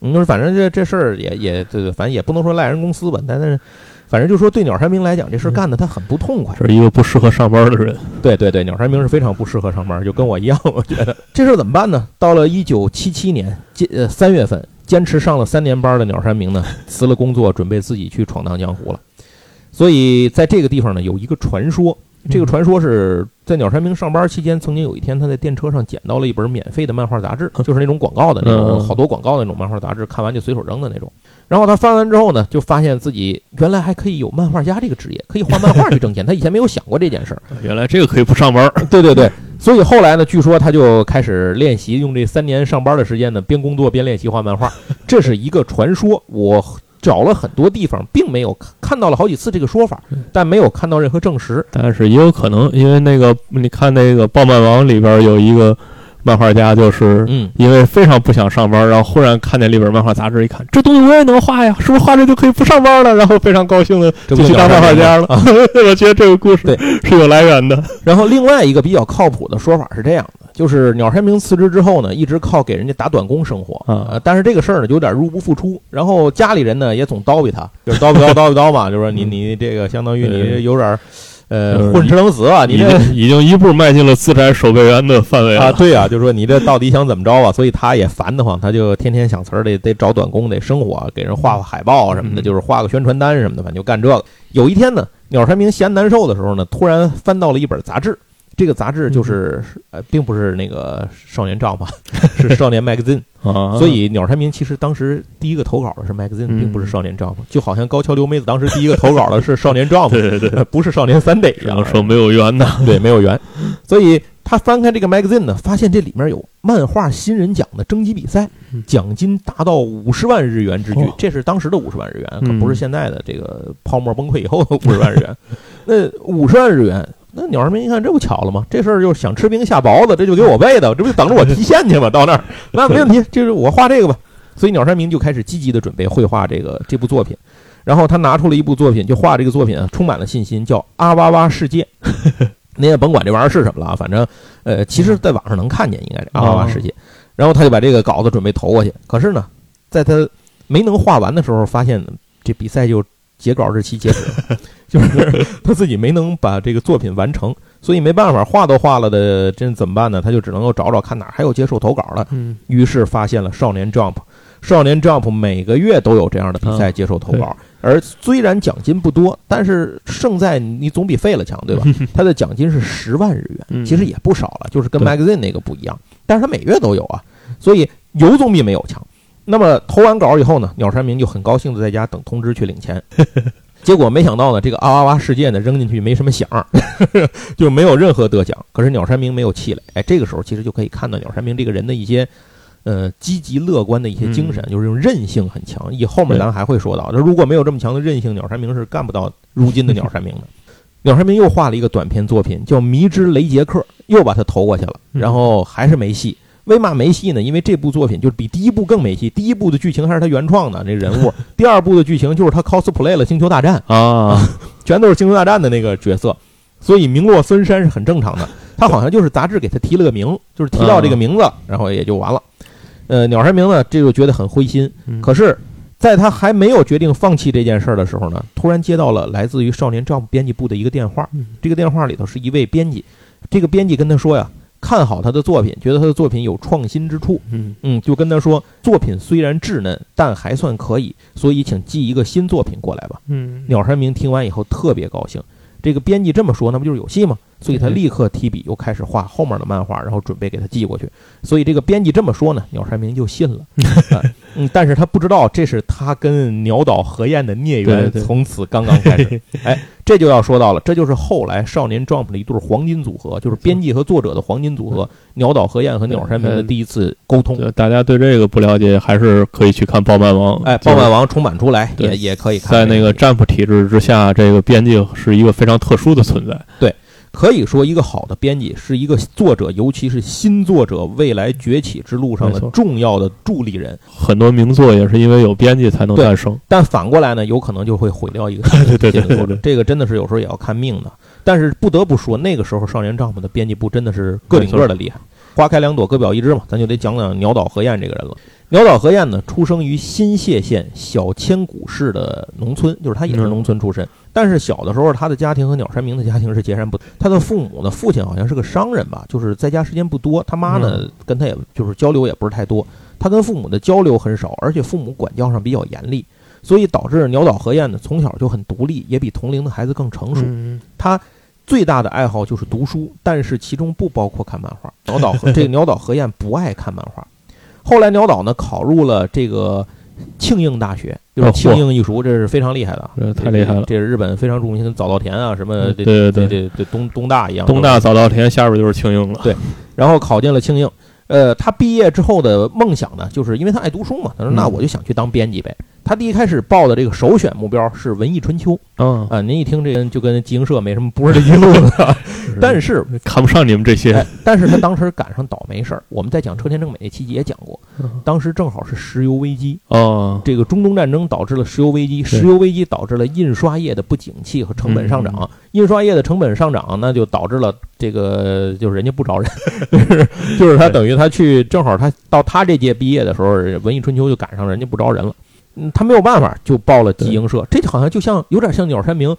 你 说反正这这事儿也也这个，反正也不能说赖人公司吧，但是。反正就说对鸟山明来讲，这事干的他很不痛快，是一个不适合上班的人。对对对，鸟山明是非常不适合上班，就跟我一样。我觉得这事怎么办呢？到了一九七七年，坚呃三月份，坚持上了三年班的鸟山明呢，辞了工作，准备自己去闯荡江湖了。所以在这个地方呢，有一个传说。这个传说是在鸟山明上班期间，曾经有一天他在电车上捡到了一本免费的漫画杂志，就是那种广告的那种，好多广告的那种漫画杂志，看完就随手扔的那种。然后他翻完之后呢，就发现自己原来还可以有漫画家这个职业，可以画漫画去挣钱。他以前没有想过这件事儿。原来这个可以不上班。对对对，所以后来呢，据说他就开始练习，用这三年上班的时间呢，边工作边练习画漫画。这是一个传说，我。找了很多地方，并没有看到了好几次这个说法，但没有看到任何证实。但是也有可能，因为那个你看那个《暴漫王》里边有一个漫画家，就是因为非常不想上班，然后忽然看见里边漫画杂志，一看这东西我也能画呀，是不是画这就可以不上班了？然后非常高兴的就去当漫画家了。我觉得这个故事是有来源的。然后另外一个比较靠谱的说法是这样的。就是鸟山明辞职之后呢，一直靠给人家打短工生活啊，但是这个事儿呢有点入不敷出，然后家里人呢也总叨逼他，就是叨逼叨叨逼叨嘛，就说你你这个相当于你有点呃混吃等死啊，你这已经一步迈进了资产守备员的范围啊，对啊，就说你这到底想怎么着啊？所以他也烦得慌，他就天天想词儿，得得找短工，得生活，给人画画海报什么的，就是画个宣传单什么的，反正就干这个。有一天呢，鸟山明闲难受的时候呢，突然翻到了一本杂志。这个杂志就是呃，并不是那个《少年丈夫》，是《少年 Magazine 》啊。所以鸟山明其实当时第一个投稿的是《Magazine》，并不是《少年丈夫》。就好像高桥留美子当时第一个投稿的是《少年丈夫》，对对对，不是《少年三得》一样，说没有缘呐，对，没有缘。所以他翻开这个《Magazine》呢，发现这里面有漫画新人奖的征集比赛，奖金达到五十万日元之巨，这是当时的五十万日元，可不是现在的这个泡沫崩溃以后的五十万日元。那五十万日元。那鸟儿明一看，这不巧了吗？这事儿就是想吃冰下雹子，这就给我喂的，这不就等着我提现去吗？到那儿，那没问题，就是我画这个吧。所以鸟山明就开始积极的准备绘画这个这部作品。然后他拿出了一部作品，就画这个作品啊，充满了信心，叫《阿哇哇世界 》。您也甭管这玩意儿是什么了啊，反正呃，其实在网上能看见，应该是《阿哇哇世界》。然后他就把这个稿子准备投过去。可是呢，在他没能画完的时候，发现这比赛就截稿日期截止，就是他自己没能把这个作品完成，所以没办法，画都画了的，这怎么办呢？他就只能够找找看哪还有接受投稿的。嗯，于是发现了少年 Jump，少年 Jump 每个月都有这样的比赛接受投稿，而虽然奖金不多，但是胜在你总比废了强，对吧？他的奖金是十万日元，其实也不少了，就是跟 Magazine 那个不一样，但是他每月都有啊，所以有总比没有强。那么投完稿以后呢，鸟山明就很高兴的在家等通知去领钱，结果没想到呢，这个啊哇哇事件呢扔进去没什么响，就没有任何得奖。可是鸟山明没有气馁，哎，这个时候其实就可以看到鸟山明这个人的一些呃积极乐观的一些精神，就是这种韧性很强。以后面咱还会说到，那如果没有这么强的韧性，鸟山明是干不到如今的鸟山明的。鸟山明又画了一个短篇作品叫《迷之雷杰克》，又把他投过去了，然后还是没戏。为嘛没戏呢？因为这部作品就是比第一部更没戏。第一部的剧情还是他原创的那人物，第二部的剧情就是他 cosplay 了《星球大战》啊，全都是《星球大战》的那个角色，所以名落孙山是很正常的。他好像就是杂志给他提了个名，就是提到这个名字，然后也就完了。呃，鸟山明呢，这就觉得很灰心。可是，在他还没有决定放弃这件事儿的时候呢，突然接到了来自于少年 Jump 编辑部的一个电话。这个电话里头是一位编辑，这个编辑跟他说呀。看好他的作品，觉得他的作品有创新之处，嗯嗯，就跟他说，作品虽然稚嫩，但还算可以，所以请寄一个新作品过来吧。嗯，鸟山明听完以后特别高兴，这个编辑这么说，那不就是有戏吗？所以他立刻提笔又开始画后面的漫画，然后准备给他寄过去。所以这个编辑这么说呢，鸟山明就信了。嗯，但是他不知道这是他跟鸟岛和彦的孽缘从此刚刚开始。哎，这就要说到了，这就是后来少年 Jump 的一对黄金组合，就是编辑和作者的黄金组合——鸟岛和彦和鸟山明的第一次沟通。大家对这个不了解，还是可以去看《暴漫王》。哎，《暴漫王》重版出来也也可以看。在那个 Jump 体制之下，这个编辑是一个非常特殊的存在。对。可以说，一个好的编辑是一个作者，尤其是新作者未来崛起之路上的重要的助力人。很多名作也是因为有编辑才能诞生。但反过来呢，有可能就会毁掉一个这个真的是有时候也要看命的。但是不得不说，那个时候少年丈夫的编辑部真的是个顶个的厉害。花开两朵，各表一枝嘛，咱就得讲讲鸟岛和彦这个人了。鸟岛和彦呢，出生于新泻县小千谷市的农村，就是他也是农村出身。但是小的时候，他的家庭和鸟山明的家庭是截然不同。他的父母呢，父亲好像是个商人吧，就是在家时间不多。他妈呢，跟他也就是交流也不是太多。他跟父母的交流很少，而且父母管教上比较严厉，所以导致鸟岛和彦呢从小就很独立，也比同龄的孩子更成熟。他最大的爱好就是读书，但是其中不包括看漫画。鸟岛 这个鸟岛和彦不爱看漫画。后来鸟岛呢考入了这个庆应大学，就是庆应艺术，这是非常厉害的，太厉害了。这是日本非常著名的早稻田啊，什么对对对对对东东大一样，东大早稻田下边就是庆应了。对，然后考进了庆应。呃，他毕业之后的梦想呢，就是因为他爱读书嘛，他说那我就想去当编辑呗。他第一开始报的这个首选目标是《文艺春秋》，嗯。啊，您一听这人就跟集英社没什么不是这一路的，但是看不上你们这些。但是他当时赶上倒霉事儿，我们在讲车田正美那期也讲过，当时正好是石油危机。哦，这个中东战争导致了石油危机，石油危机导致了印刷业的不景气和成本上涨，印刷业的成本上涨，那就导致了这个就是人家不招人，就是他等于他去正好他到他这届毕业的时候，《文艺春秋》就赶上人家不招人了。嗯，他没有办法，就报了集英社。这就好像就像有点像鸟山明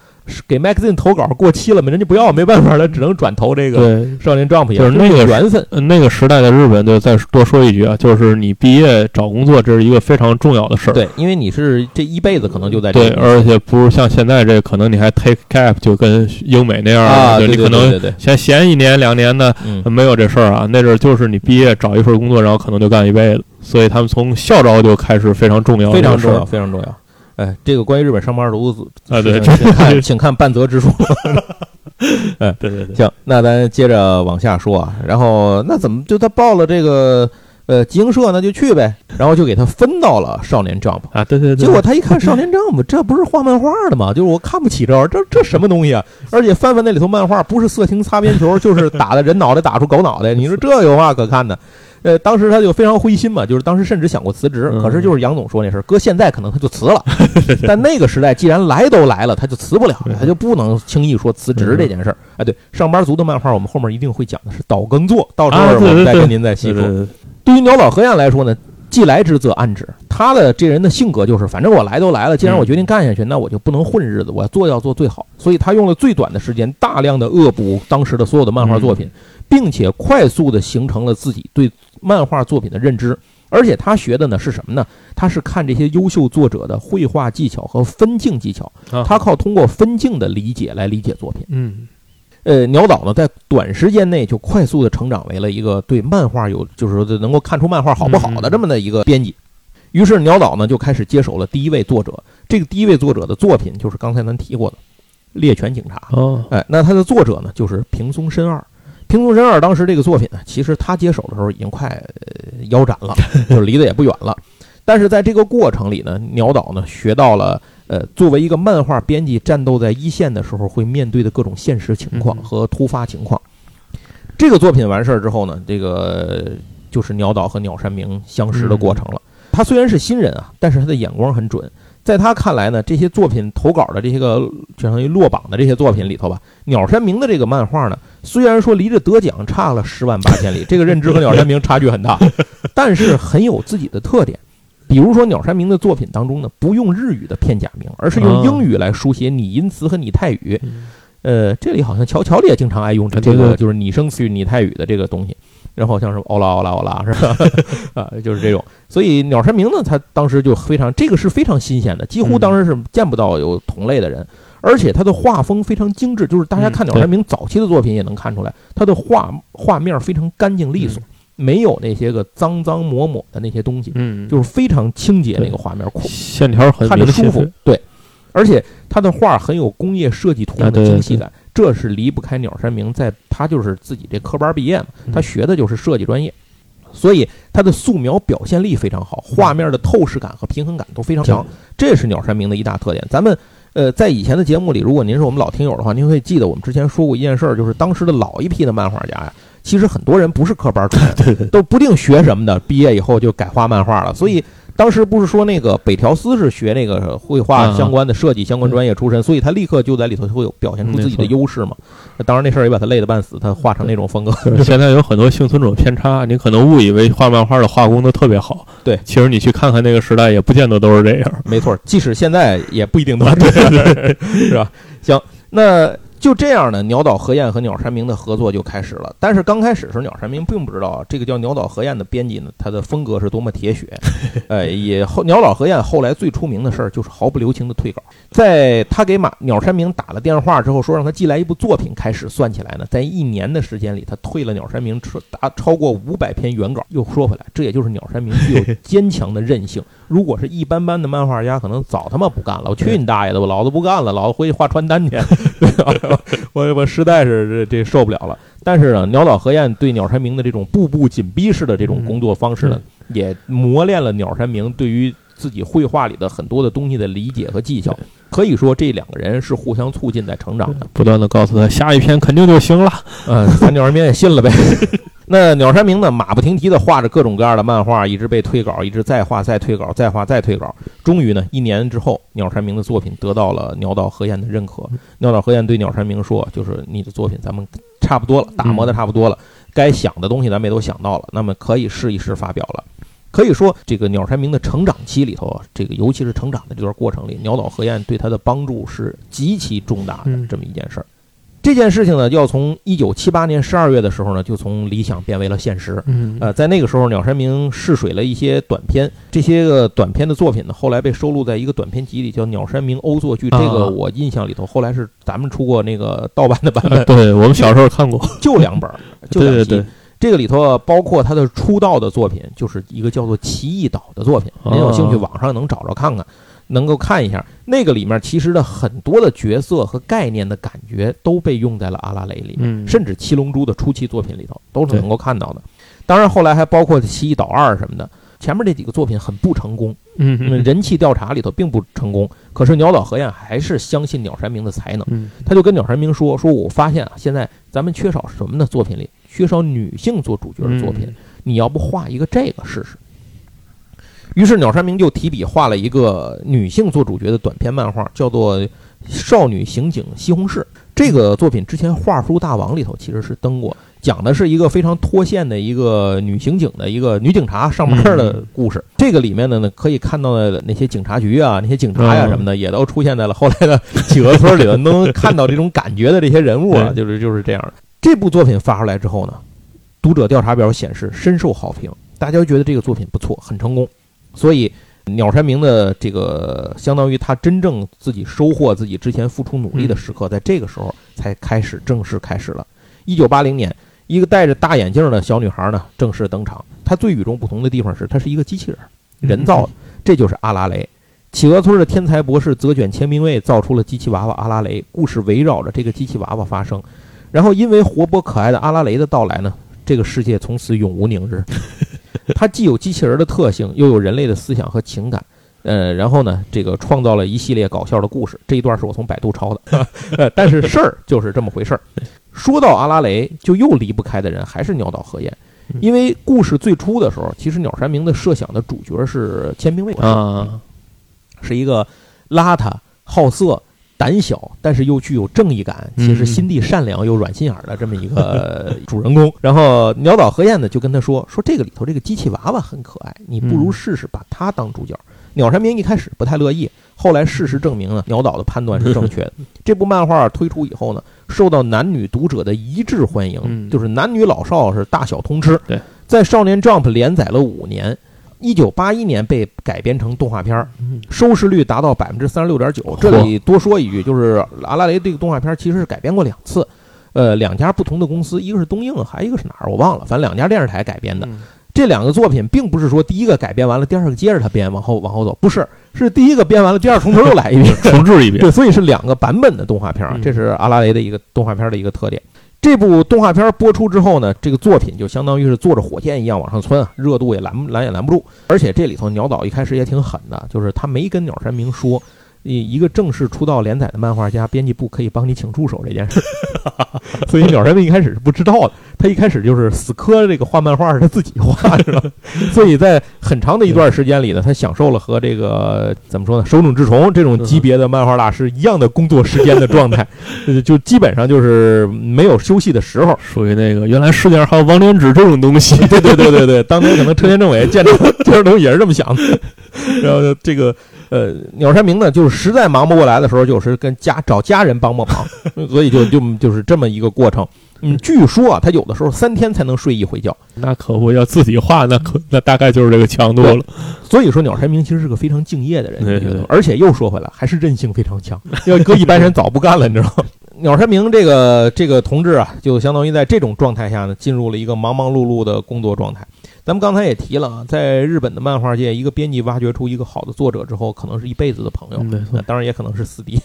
给 magazine 投稿过期了嘛，人家不要，没办法了，只能转投这个少年 Jump。就是那个缘分，那个时代的日本，就再多说一句啊，就是你毕业找工作，这是一个非常重要的事儿。对，因为你是这一辈子可能就在对，而且不是像现在这，可能你还 take gap，就跟英美那样啊，你可能先闲一年两年的，没有这事儿啊。那阵儿就是你毕业找一份工作，然后可能就干一辈子。所以他们从校招就开始非常重要，非常重要，非常重要。哎，这个关于日本上班族啊，对，请看，请看半泽直树。哎，对对对，行，那咱接着往下说啊。然后那怎么就他报了这个呃集英社，那就去呗。然后就给他分到了少年 Jump 啊，对对对。结果他一看少年 Jump，这不是画漫画的吗？就是我看不起这玩意儿，这这什么东西啊？而且翻翻那里头漫画，不是色情擦边球，就是打的人脑袋打出狗脑袋。你说这有嘛可看的？呃，当时他就非常灰心嘛，就是当时甚至想过辞职，可是就是杨总说那事，搁现在可能他就辞了，但那个时代既然来都来了，他就辞不了，他就不能轻易说辞职这件事儿。哎，对，上班族的漫画我们后面一定会讲的是倒耕作，到时候我们再跟您再细说。对于鸟岛和彦来说呢，既来之则安之。他的这人的性格就是，反正我来都来了，既然我决定干下去，那我就不能混日子，我要做要做最好。所以他用了最短的时间，大量的恶补当时的所有的漫画作品，并且快速的形成了自己对漫画作品的认知。而且他学的呢是什么呢？他是看这些优秀作者的绘画技巧和分镜技巧，他靠通过分镜的理解来理解作品。嗯。呃，鸟岛呢，在短时间内就快速的成长为了一个对漫画有，就是说能够看出漫画好不好的这么的一个编辑。于是鸟岛呢就开始接手了第一位作者。这个第一位作者的作品就是刚才咱提过的《猎犬警察》。哦，哎，那他的作者呢就是平松伸二。平松伸二当时这个作品呢，其实他接手的时候已经快腰斩了，就是离得也不远了。但是在这个过程里呢，鸟岛呢学到了。呃，作为一个漫画编辑，战斗在一线的时候会面对的各种现实情况和突发情况。这个作品完事儿之后呢，这个就是鸟岛和鸟山明相识的过程了。他虽然是新人啊，但是他的眼光很准。在他看来呢，这些作品投稿的这些个相当于落榜的这些作品里头吧，鸟山明的这个漫画呢，虽然说离着得奖差了十万八千里，这个认知和鸟山明差距很大，但是很有自己的特点。比如说鸟山明的作品当中呢，不用日语的片假名，而是用英语来书写拟音词和拟态语。呃，这里好像乔乔里也经常爱用这个，就是拟声词语、拟态语的这个东西。然后像是欧拉欧拉欧拉是吧？啊，就是这种。所以鸟山明呢，他当时就非常这个是非常新鲜的，几乎当时是见不到有同类的人。而且他的画风非常精致，就是大家看鸟山明早期的作品也能看出来，他的画画面非常干净利索。没有那些个脏脏抹抹的那些东西，嗯，就是非常清洁那个画面，线条很看着舒服，对，而且他的画很有工业设计图的精细感，这是离不开鸟山明，在他就是自己这科班毕业嘛，他学的就是设计专业，所以他的素描表现力非常好，画面的透视感和平衡感都非常强，这是鸟山明的一大特点。咱们呃在以前的节目里，如果您是我们老听友的话，您会记得我们之前说过一件事儿，就是当时的老一批的漫画家呀。其实很多人不是科班出身，都不定学什么的，毕业以后就改画漫画了。所以当时不是说那个北条司是学那个绘画相关的设计相关专业出身，所以他立刻就在里头会有表现出自己的优势嘛。当然那事儿也把他累得半死，他画成那种风格。现在有很多幸存者偏差，你可能误以为画漫画的画工都特别好，对，其实你去看看那个时代，也不见得都是这样。没错，即使现在也不一定都是这样，是吧？行，那。就这样呢，鸟岛和彦和鸟山明的合作就开始了。但是刚开始时候，鸟山明并不知道这个叫鸟岛和彦的编辑呢，他的风格是多么铁血。呃，也后鸟岛和彦后来最出名的事儿就是毫不留情的退稿。在他给马鸟山明打了电话之后，说让他寄来一部作品，开始算起来呢，在一年的时间里，他退了鸟山明超达超过五百篇原稿。又说回来，这也就是鸟山明具有坚强的韧性。如果是一般般的漫画家，可能早他妈不干了。我去你大爷的！我老子不干了，老子回去画传单去。我我实在是这这受不了了。但是呢，鸟岛和彦对鸟山明的这种步步紧逼式的这种工作方式呢，也磨练了鸟山明对于自己绘画里的很多的东西的理解和技巧。可以说，这两个人是互相促进在成长的，不断的告诉他下一篇肯定就行了。嗯，鸟山明也信了呗。那鸟山明呢？马不停蹄地画着各种各样的漫画，一直被退稿，一直再画再退稿，再画再退稿。终于呢，一年之后，鸟山明的作品得到了鸟岛和彦的认可。鸟岛和彦对鸟山明说：“就是你的作品，咱们差不多了，打磨的差不多了，该想的东西咱们也都想到了，那么可以试一试发表了。”可以说，这个鸟山明的成长期里头，这个尤其是成长的这段过程里，鸟岛和彦对他的帮助是极其重大的这么一件事儿。这件事情呢，要从一九七八年十二月的时候呢，就从理想变为了现实。嗯，呃，在那个时候，鸟山明试水了一些短片，这些个短片的作品呢，后来被收录在一个短片集里，叫《鸟山明欧作剧》。这个我印象里头，后来是咱们出过那个盗版的版本。对我们小时候看过，就两本，就两集。这个里头包括他的出道的作品，就是一个叫做《奇异岛》的作品。您有兴趣，网上能找着看看。能够看一下那个里面，其实的很多的角色和概念的感觉都被用在了阿拉蕾里面，甚至七龙珠的初期作品里头都是能够看到的。当然后来还包括奇异岛二什么的，前面这几个作品很不成功，嗯，人气调查里头并不成功。可是鸟岛和彦还是相信鸟山明的才能，他就跟鸟山明说：“说我发现啊，现在咱们缺少什么呢？作品里缺少女性做主角的作品，你要不画一个这个试试？”于是鸟山明就提笔画了一个女性做主角的短篇漫画，叫做《少女刑警西红柿》。这个作品之前《画书大王》里头其实是登过，讲的是一个非常脱线的一个女刑警的一个女警察上班的故事。这个里面的呢，可以看到的那些警察局啊、那些警察呀什么的，也都出现在了后来的企鹅村里头，能看到这种感觉的这些人物啊，就是就是这样的。这部作品发出来之后呢，读者调查表显示深受好评，大家觉得这个作品不错，很成功，所以。鸟山明的这个，相当于他真正自己收获自己之前付出努力的时刻，在这个时候才开始正式开始了。一九八零年，一个戴着大眼镜的小女孩呢正式登场。她最与众不同的地方是，她是一个机器人，人造的。这就是阿拉蕾。企鹅村的天才博士泽卷千兵卫造出了机器娃娃阿拉蕾，故事围绕着这个机器娃娃发生。然后因为活泼可爱的阿拉蕾的到来呢，这个世界从此永无宁日。它既有机器人的特性，又有人类的思想和情感，呃，然后呢，这个创造了一系列搞笑的故事。这一段是我从百度抄的，呃，但是事儿就是这么回事儿。说到阿拉蕾，就又离不开的人还是鸟岛和彦，因为故事最初的时候，其实鸟山明的设想的主角是千兵卫啊，是一个邋遢、好色。胆小，但是又具有正义感，其实心地善良又软心眼儿的这么一个 主人公。然后鸟岛和彦呢就跟他说：“说这个里头这个机器娃娃很可爱，你不如试试把它当主角。”鸟山明一开始不太乐意，后来事实证明呢，鸟岛的判断是正确的。这部漫画推出以后呢，受到男女读者的一致欢迎，就是男女老少是大小通吃。在少年 Jump 连载了五年。一九八一年被改编成动画片儿，收视率达到百分之三十六点九。这里多说一句，就是阿拉蕾这个动画片其实是改编过两次，呃，两家不同的公司，一个是东映，还一个是哪儿我忘了，反正两家电视台改编的。这两个作品并不是说第一个改编完了，第二个接着它编，往后往后走，不是，是第一个编完了，第二从头又来一遍，重置一遍。对，所以是两个版本的动画片儿，这是阿拉蕾的一个动画片的一个特点。这部动画片播出之后呢，这个作品就相当于是坐着火箭一样往上窜啊，热度也拦拦也拦不住。而且这里头鸟岛一开始也挺狠的，就是他没跟鸟山明说。一一个正式出道连载的漫画家，编辑部可以帮你请助手这件事，所以鸟山明一开始是不知道的。他一开始就是死磕这个画漫画是他自己画，是吧？所以在很长的一段时间里呢，他享受了和这个怎么说呢，手冢治虫这种级别的漫画大师一样的工作时间的状态，就基本上就是没有休息的时候。属于那个原来世界上还有王连之这种东西，对对对对对，当年可能车田政委见着 见着东西也是这么想的，然后这个。呃，鸟山明呢，就是实在忙不过来的时候，就是跟家找家人帮帮忙，所以就就就是这么一个过程。嗯，据说啊，他有的时候三天才能睡一回觉，那可不要自己画，那可那大概就是这个强度了。所以说，鸟山明其实是个非常敬业的人，对对对。而且又说回来，还是韧性非常强，要搁一般人早不干了，你知道吗？鸟山明这个这个同志啊，就相当于在这种状态下呢，进入了一个忙忙碌碌的工作状态。咱们刚才也提了啊，在日本的漫画界，一个编辑挖掘出一个好的作者之后，可能是一辈子的朋友，那当然也可能是死敌。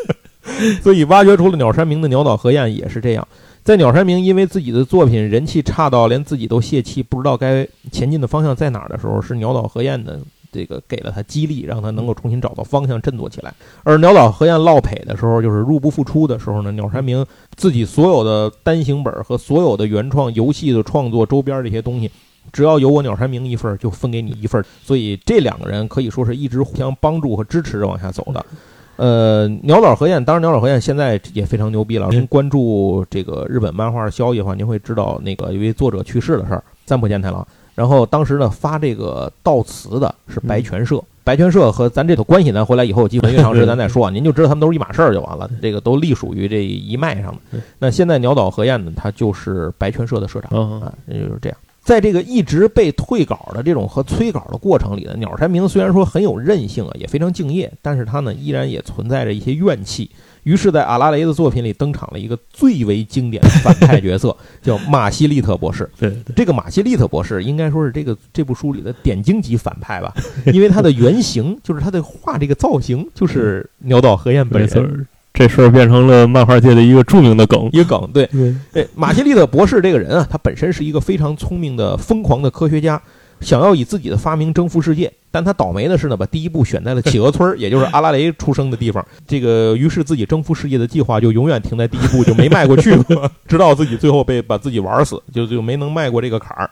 所以挖掘出了鸟山明的鸟岛和彦也是这样。在鸟山明因为自己的作品人气差到连自己都泄气，不知道该前进的方向在哪儿的时候，是鸟岛和彦的这个给了他激励，让他能够重新找到方向，振作起来。而鸟岛和彦落赔的时候，就是入不敷出的时候呢，鸟山明自己所有的单行本和所有的原创游戏的创作周边这些东西。只要有我鸟山明一份，就分给你一份。所以这两个人可以说是一直互相帮助和支持着往下走的。呃，鸟岛和彦，当然鸟岛和彦现在也非常牛逼了。您关注这个日本漫画的消息的话，您会知道那个因为作者去世的事儿，三浦健太郎。然后当时呢发这个悼词的是白泉社，白泉社和咱这头关系，咱回来以后有机会越长时咱再说，您就知道他们都是一码事儿就完了。这个都隶属于这一脉上的。那现在鸟岛和彦呢，他就是白泉社的社长啊，也就是这样。在这个一直被退稿的这种和催稿的过程里呢，鸟山明虽然说很有韧性啊，也非常敬业，但是他呢依然也存在着一些怨气。于是，在阿拉蕾的作品里登场了一个最为经典的反派角色，叫马西利特博士。对，这个马西利特博士应该说是这个这部书里的点睛级反派吧，因为他的原型就是他的画这个造型就是鸟岛和彦本人。这事儿变成了漫画界的一个著名的梗，一个梗。对，对，马西利特博士这个人啊，他本身是一个非常聪明的、疯狂的科学家，想要以自己的发明征服世界。但他倒霉的是呢，把第一步选在了企鹅村，也就是阿拉蕾出生的地方。这个于是自己征服世界的计划就永远停在第一步，就没迈过去，直到自己最后被把自己玩死，就就没能迈过这个坎儿。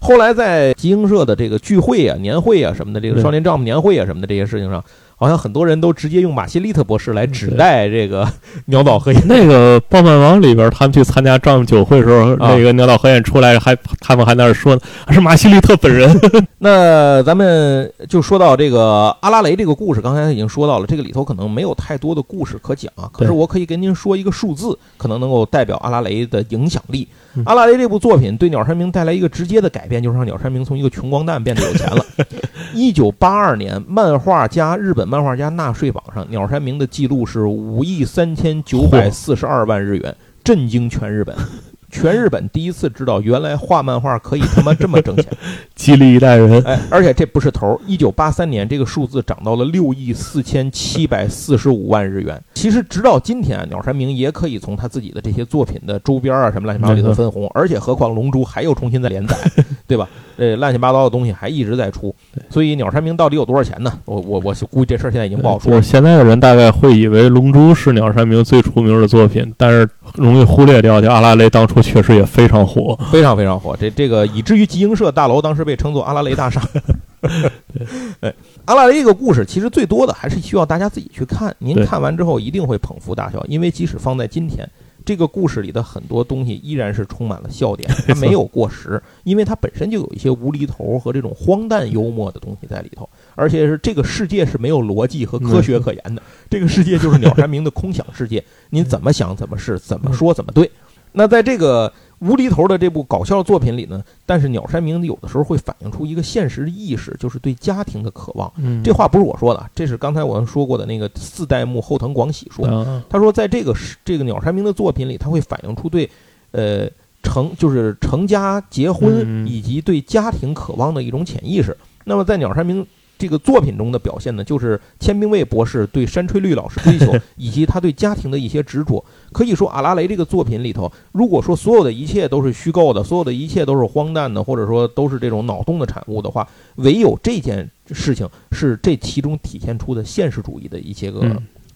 后来在集英社的这个聚会啊、年会啊什么的，这个少年丈夫年会啊什么的这些事情上。好像很多人都直接用马西利特博士来指代这个 鸟岛和彦。那个《爆漫王》里边，他们去参加丈夫酒会的时候，那个鸟岛和彦出来，还他们还在那说呢，是马西利特本人。那咱们就说到这个阿拉蕾这个故事，刚才已经说到了，这个里头可能没有太多的故事可讲啊。可是我可以跟您说一个数字，可能能够代表阿拉蕾的影响力。阿拉蕾这部作品对鸟山明带来一个直接的改变，就是让鸟山明从一个穷光蛋变得有钱了。一九八二年，漫画家日本漫画家纳税榜上，鸟山明的记录是五亿三千九百四十二万日元，震惊全日本。全日本第一次知道，原来画漫画可以他妈这么挣钱，激励一代人。哎，而且这不是头儿。一九八三年，这个数字涨到了六亿四千七百四十五万日元。其实直到今天，鸟山明也可以从他自己的这些作品的周边啊什么乱七八糟里头分红。而且何况《龙珠》还又重新再连载，对吧？呃，乱七八糟的东西还一直在出。所以鸟山明到底有多少钱呢？我我我估计这事儿现在已经不好说。现在的人大概会以为《龙珠》是鸟山明最出名的作品，但是容易忽略掉，就阿拉蕾当初确实也非常火，非常非常火。这这个以至于集英社大楼当时被称作阿拉蕾大厦。对，阿拉蕾这个故事其实最多的还是需要大家自己去看。您看完之后一定会捧腹大笑，因为即使放在今天。这个故事里的很多东西依然是充满了笑点，它没有过时，因为它本身就有一些无厘头和这种荒诞幽默的东西在里头，而且是这个世界是没有逻辑和科学可言的，这个世界就是鸟山明的空想世界，您怎么想怎么是，怎么说怎么对。那在这个。无厘头的这部搞笑作品里呢，但是鸟山明有的时候会反映出一个现实意识，就是对家庭的渴望。这话不是我说的，这是刚才我们说过的那个四代目后藤广喜说。他说，在这个这个鸟山明的作品里，他会反映出对，呃，成就是成家结婚以及对家庭渴望的一种潜意识。那么在鸟山明。这个作品中的表现呢，就是千兵卫博士对山吹绿老师追求，以及他对家庭的一些执着。可以说，阿拉蕾这个作品里头，如果说所有的一切都是虚构的，所有的一切都是荒诞的，或者说都是这种脑洞的产物的话，唯有这件事情是这其中体现出的现实主义的一些个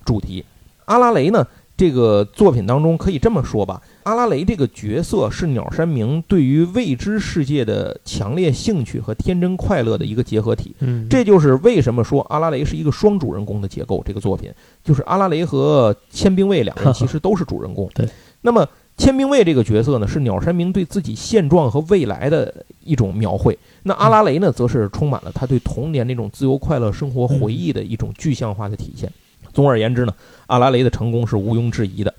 主题。阿拉蕾呢？这个作品当中可以这么说吧，阿拉蕾这个角色是鸟山明对于未知世界的强烈兴趣和天真快乐的一个结合体。嗯，这就是为什么说阿拉蕾是一个双主人公的结构。这个作品就是阿拉蕾和千兵卫两人其实都是主人公。对，那么千兵卫这个角色呢，是鸟山明对自己现状和未来的一种描绘。那阿拉蕾呢，则是充满了他对童年那种自由快乐生活回忆的一种具象化的体现。总而言之呢，阿拉蕾的成功是毋庸置疑的，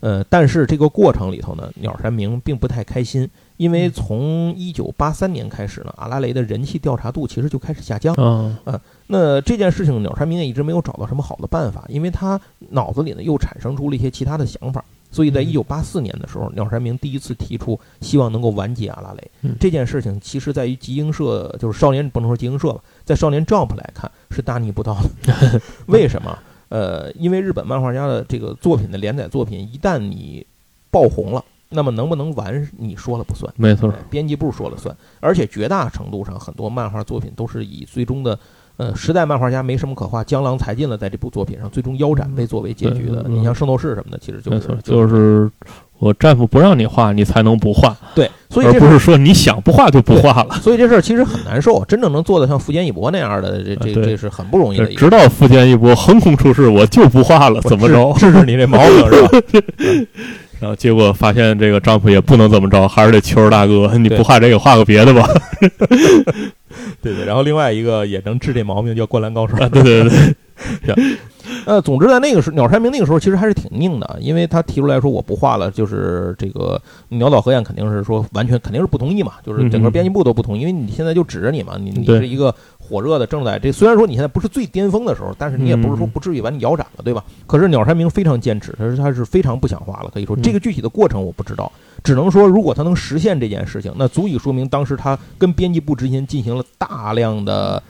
呃，但是这个过程里头呢，鸟山明并不太开心，因为从一九八三年开始呢，阿拉蕾的人气调查度其实就开始下降。嗯，呃，那这件事情鸟山明也一直没有找到什么好的办法，因为他脑子里呢又产生出了一些其他的想法，所以在一九八四年的时候，鸟山明第一次提出希望能够完结阿拉蕾。这件事情其实在于集英社，就是少年不能说集英社吧，在少年 Jump 来看是大逆不道的。为什么？呃，因为日本漫画家的这个作品的连载作品，一旦你爆红了，那么能不能完，你说了不算，没错，编辑部说了算。而且绝大程度上，很多漫画作品都是以最终的，呃，时代漫画家没什么可画，江郎才尽了，在这部作品上最终腰斩被作为结局的。你像圣斗士什么的，其实就是就是。我丈夫不让你画，你才能不画。对，所以而不是说你想不画就不画了。所以这事儿其实很难受。真正能做的像富坚义博那样的，这这这是很不容易的。直到富坚义博横空出世，我就不画了，怎么着？治治你这毛病是吧？然后结果发现这个丈夫也不能怎么着，还是得求着大哥，你不画这个，画个别的吧。对对。然后另外一个也能治这毛病，叫灌篮高手。对对对。呃，总之在那个时候，鸟山明那个时候其实还是挺拧的，因为他提出来说我不画了，就是这个鸟岛和彦肯定是说完全肯定是不同意嘛，就是整个编辑部都不同意，因为你现在就指着你嘛，你你是一个火热的正在这，虽然说你现在不是最巅峰的时候，但是你也不是说不至于把你腰斩了，对吧？可是鸟山明非常坚持，他说他是非常不想画了，可以说这个具体的过程我不知道，只能说如果他能实现这件事情，那足以说明当时他跟编辑部之间进行了大量的。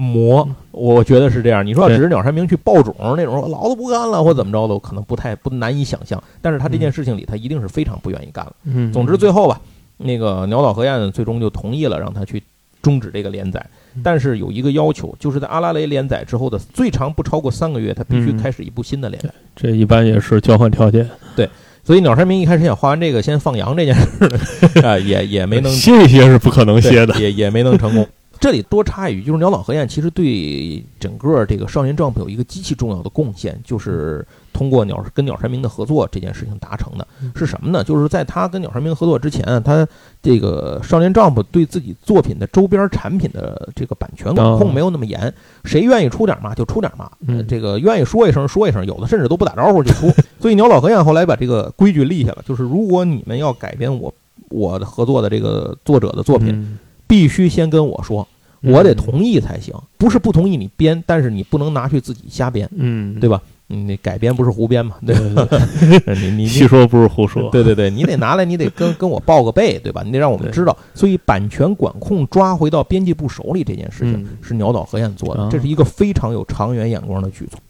磨，我觉得是这样。你说要指着鸟山明去爆种那种，老子不干了或怎么着的，我可能不太不难以想象。但是他这件事情里，他一定是非常不愿意干了。嗯，总之最后吧，那个鸟岛和彦最终就同意了让他去终止这个连载，但是有一个要求，就是在阿拉蕾连载之后的最长不超过三个月，他必须开始一部新的连载。这一般也是交换条件。对，所以鸟山明一开始想画完这个先放羊这件事 啊，也也没能 歇一歇是不可能歇的，也也没能成功。这里多插一句，就是鸟岛和彦其实对整个这个少年 Jump 有一个极其重要的贡献，就是通过鸟跟鸟山明的合作这件事情达成的，是什么呢？就是在他跟鸟山明合作之前，他这个少年 Jump 对自己作品的周边产品的这个版权管控没有那么严，谁愿意出点嘛就出点嘛，这个愿意说一声说一声，有的甚至都不打招呼就出。所以鸟岛和彦后来把这个规矩立下了，就是如果你们要改编我我的合作的这个作者的作品。必须先跟我说，我得同意才行。不是不同意你编，但是你不能拿去自己瞎编，嗯，对吧？你改编不是胡编嘛？对，你你细说不是胡说。对对对，你得拿来，你得跟跟我报个备，对吧？你得让我们知道。所以版权管控抓回到编辑部手里这件事情是鸟岛和彦做的，这是一个非常有长远眼光的举措。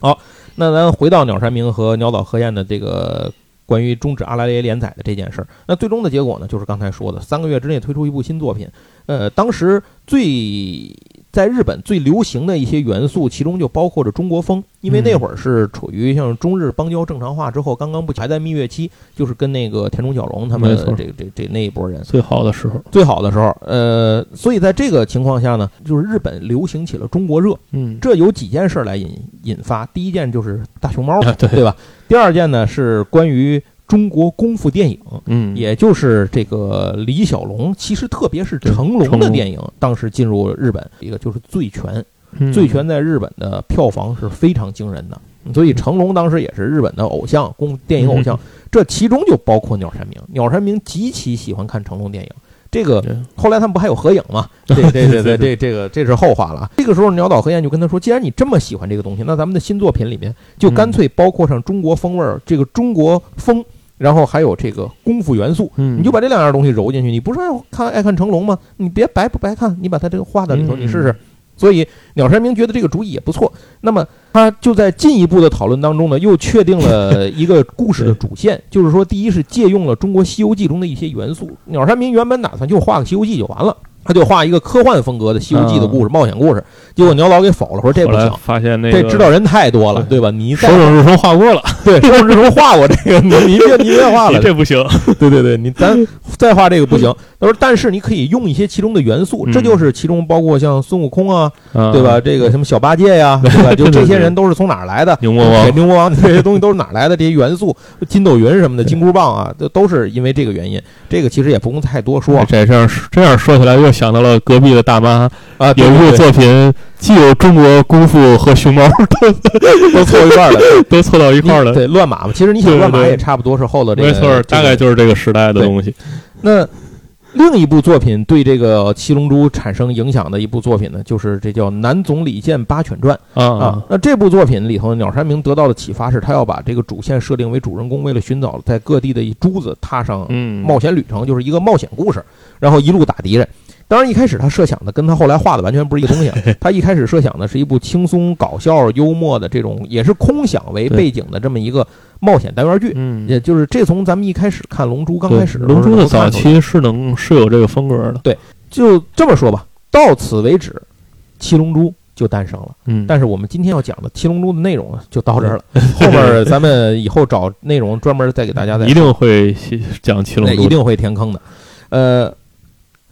好，那咱回到鸟山明和鸟岛和彦的这个。关于终止阿拉蕾连载的这件事儿，那最终的结果呢，就是刚才说的，三个月之内推出一部新作品。呃，当时最。在日本最流行的一些元素，其中就包括着中国风，因为那会儿是处于像中日邦交正常化之后，刚刚不还在蜜月期，就是跟那个田中角荣他们这这这那一波人最好的时候，最好的时候。呃，所以在这个情况下呢，就是日本流行起了中国热。嗯，这有几件事来引引发，第一件就是大熊猫，对对吧？第二件呢是关于。中国功夫电影，嗯，也就是这个李小龙，其实特别是成龙的电影，当时进入日本，一个就是《醉拳》，《醉拳》在日本的票房是非常惊人的，所以成龙当时也是日本的偶像，功电影偶像，这其中就包括鸟山明，鸟山明极其喜欢看成龙电影。这个后来他们不还有合影吗？对对对对，这这个这是后话了。这个时候鸟岛和彦就跟他说：“既然你这么喜欢这个东西，那咱们的新作品里面就干脆包括上中国风味儿，这个中国风。”然后还有这个功夫元素，你就把这两样东西揉进去。你不是爱看爱看成龙吗？你别白不白看，你把它这个画在里头，你试试。所以鸟山明觉得这个主意也不错。那么他就在进一步的讨论当中呢，又确定了一个故事的主线，就是说，第一是借用了中国《西游记》中的一些元素。鸟山明原本打算就画个《西游记》就完了。他就画一个科幻风格的《西游记》的故事，冒险故事。结果鸟老给否了，说这不行。发现那这知道人太多了，对吧？你手冢治虫画过了，对，手冢治虫画过这个，你 你别你别画了，这不行。对对对，你咱再画这个不行。他说，但是你可以用一些其中的元素，这就是其中包括像孙悟空啊，对吧？这个什么小八戒呀，对吧？就这些人都是从哪儿来的？牛魔王，牛魔王这些东西都是哪儿来的？这些元素，筋斗云什么的，金箍棒啊，这都是因为这个原因。这个其实也不用太多说。这这样这样说起来，又想到了隔壁。的大妈啊，有一部作品，既有中国功夫和熊猫 都都凑一块儿了，都凑到一块儿了。对，乱码嘛，其实你想乱码也差不多是后的这个，没错，大概就是这个时代的东西。那另一部作品对这个七龙珠产生影响的一部作品呢，就是这叫《南总李健八犬传》啊。那这部作品里头，鸟山明得到的启发是他要把这个主线设定为主人公为了寻找在各地的一珠子，踏上冒险旅程，就是一个冒险故事，然后一路打敌人。当然，一开始他设想的跟他后来画的完全不是一个东西。他一开始设想的是一部轻松、搞笑、幽默的这种，也是空想为背景的这么一个冒险单元剧。嗯，也就是这从咱们一开始看《龙珠》刚开始，《龙珠》的早期是能是有这个风格的。对，就这么说吧，到此为止，《七龙珠》就诞生了。嗯，但是我们今天要讲的《七龙珠》的内容，就到这儿了。后面咱们以后找内容专门再给大家再一定会讲《七龙珠》，一定会填坑的。呃。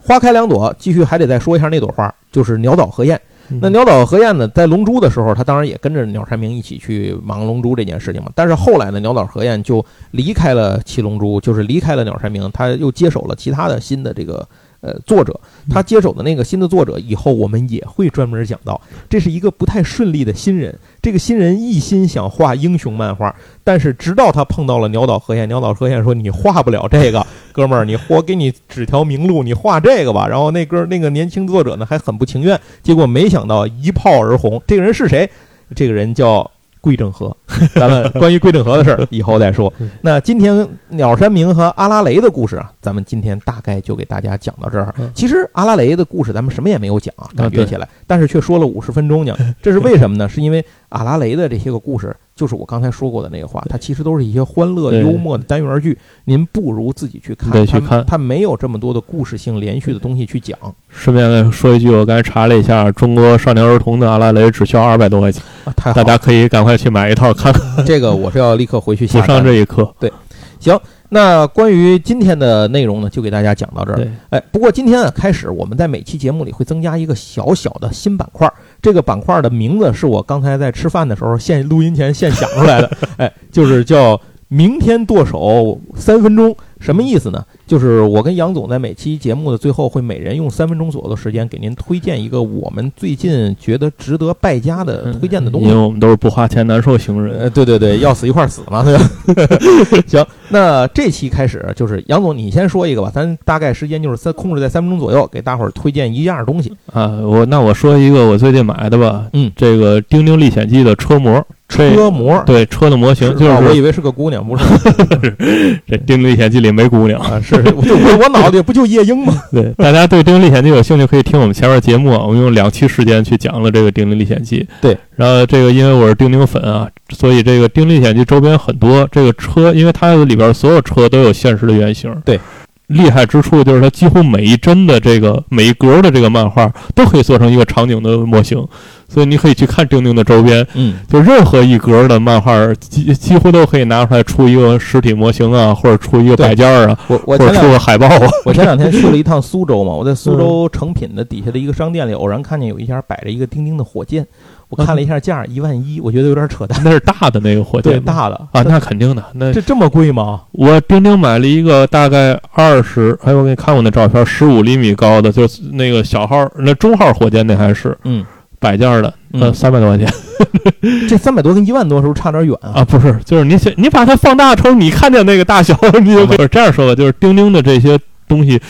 花开两朵，继续还得再说一下那朵花，就是鸟岛和彦。那鸟岛和彦呢，在龙珠的时候，他当然也跟着鸟山明一起去忙龙珠这件事情嘛。但是后来呢，鸟岛和彦就离开了七龙珠，就是离开了鸟山明，他又接手了其他的新的这个。呃，作者他接手的那个新的作者，以后我们也会专门讲到。这是一个不太顺利的新人，这个新人一心想画英雄漫画，但是直到他碰到了鸟岛和彦，鸟岛和彦说：“你画不了这个，哥们儿，你我给你指条明路，你画这个吧。”然后那哥那个年轻作者呢，还很不情愿，结果没想到一炮而红。这个人是谁？这个人叫。桂正和，咱们关于桂正和的事儿 以后再说。那今天鸟山明和阿拉蕾的故事啊，咱们今天大概就给大家讲到这儿。其实阿拉蕾的故事咱们什么也没有讲啊，感觉起来，但是却说了五十分钟呢。这是为什么呢？是因为阿拉蕾的这些个故事。就是我刚才说过的那个话，它其实都是一些欢乐幽默的单元剧，您不如自己去看。去看，它没有这么多的故事性连续的东西去讲。顺便说一句，我刚才查了一下，中国少年儿童的《阿拉蕾》只需要二百多块钱，太好，大家可以赶快去买一套看看。这个我是要立刻回去补上这一课。对，行。那关于今天的内容呢，就给大家讲到这儿。对，哎，不过今天啊，开始我们在每期节目里会增加一个小小的新板块，这个板块的名字是我刚才在吃饭的时候现录音前现想出来的，哎，就是叫“明天剁手三分钟”。什么意思呢？就是我跟杨总在每期节目的最后会每人用三分钟左右的时间给您推荐一个我们最近觉得值得败家的推荐的东西。因为我们都是不花钱难受型人。呃，对对对，要死一块死嘛，对吧？行，那这期开始就是杨总，你先说一个吧，咱大概时间就是三控制在三分钟左右，给大伙儿推荐一样东西啊。我那我说一个我最近买的吧，嗯，这个《丁丁历险记》的车模。车模对车的模型，就是我以为是个姑娘，不是。这《丁历险记》里没姑娘啊，是我我脑子里不就夜莺吗？对，大家对《丁历险记》有兴趣，可以听我们前面节目啊，我们用两期时间去讲了这个《丁丁历险记》。对，然后这个因为我是丁丁粉啊，所以这个《丁历险记》周边很多这个车，因为它里边所有车都有现实的原型。对。厉害之处就是它几乎每一帧的这个每一格的这个漫画都可以做成一个场景的模型，所以你可以去看钉钉的周边，嗯，就任何一格的漫画几几乎都可以拿出来出一个实体模型啊，或者出一个摆件啊，我我或者出个海报啊。我前两天去了一趟苏州嘛，我在苏州成品的底下的一个商店里偶然看见有一家摆着一个钉钉的火箭。我看了一下价，一万一，我觉得有点扯淡。那是大的那个火箭，对，大的啊，那肯定的。那这这么贵吗？我钉钉买了一个大概二十，哎，我给你看过那照片，十五厘米高的，就是那个小号，那中号火箭那还是，嗯，摆件的，呃，三百多块钱。这三百多跟一万多是不是差点远啊？啊，不是，就是你你把它放大成你看见那个大小，你就不是这样说吧？就是钉钉的这些东西。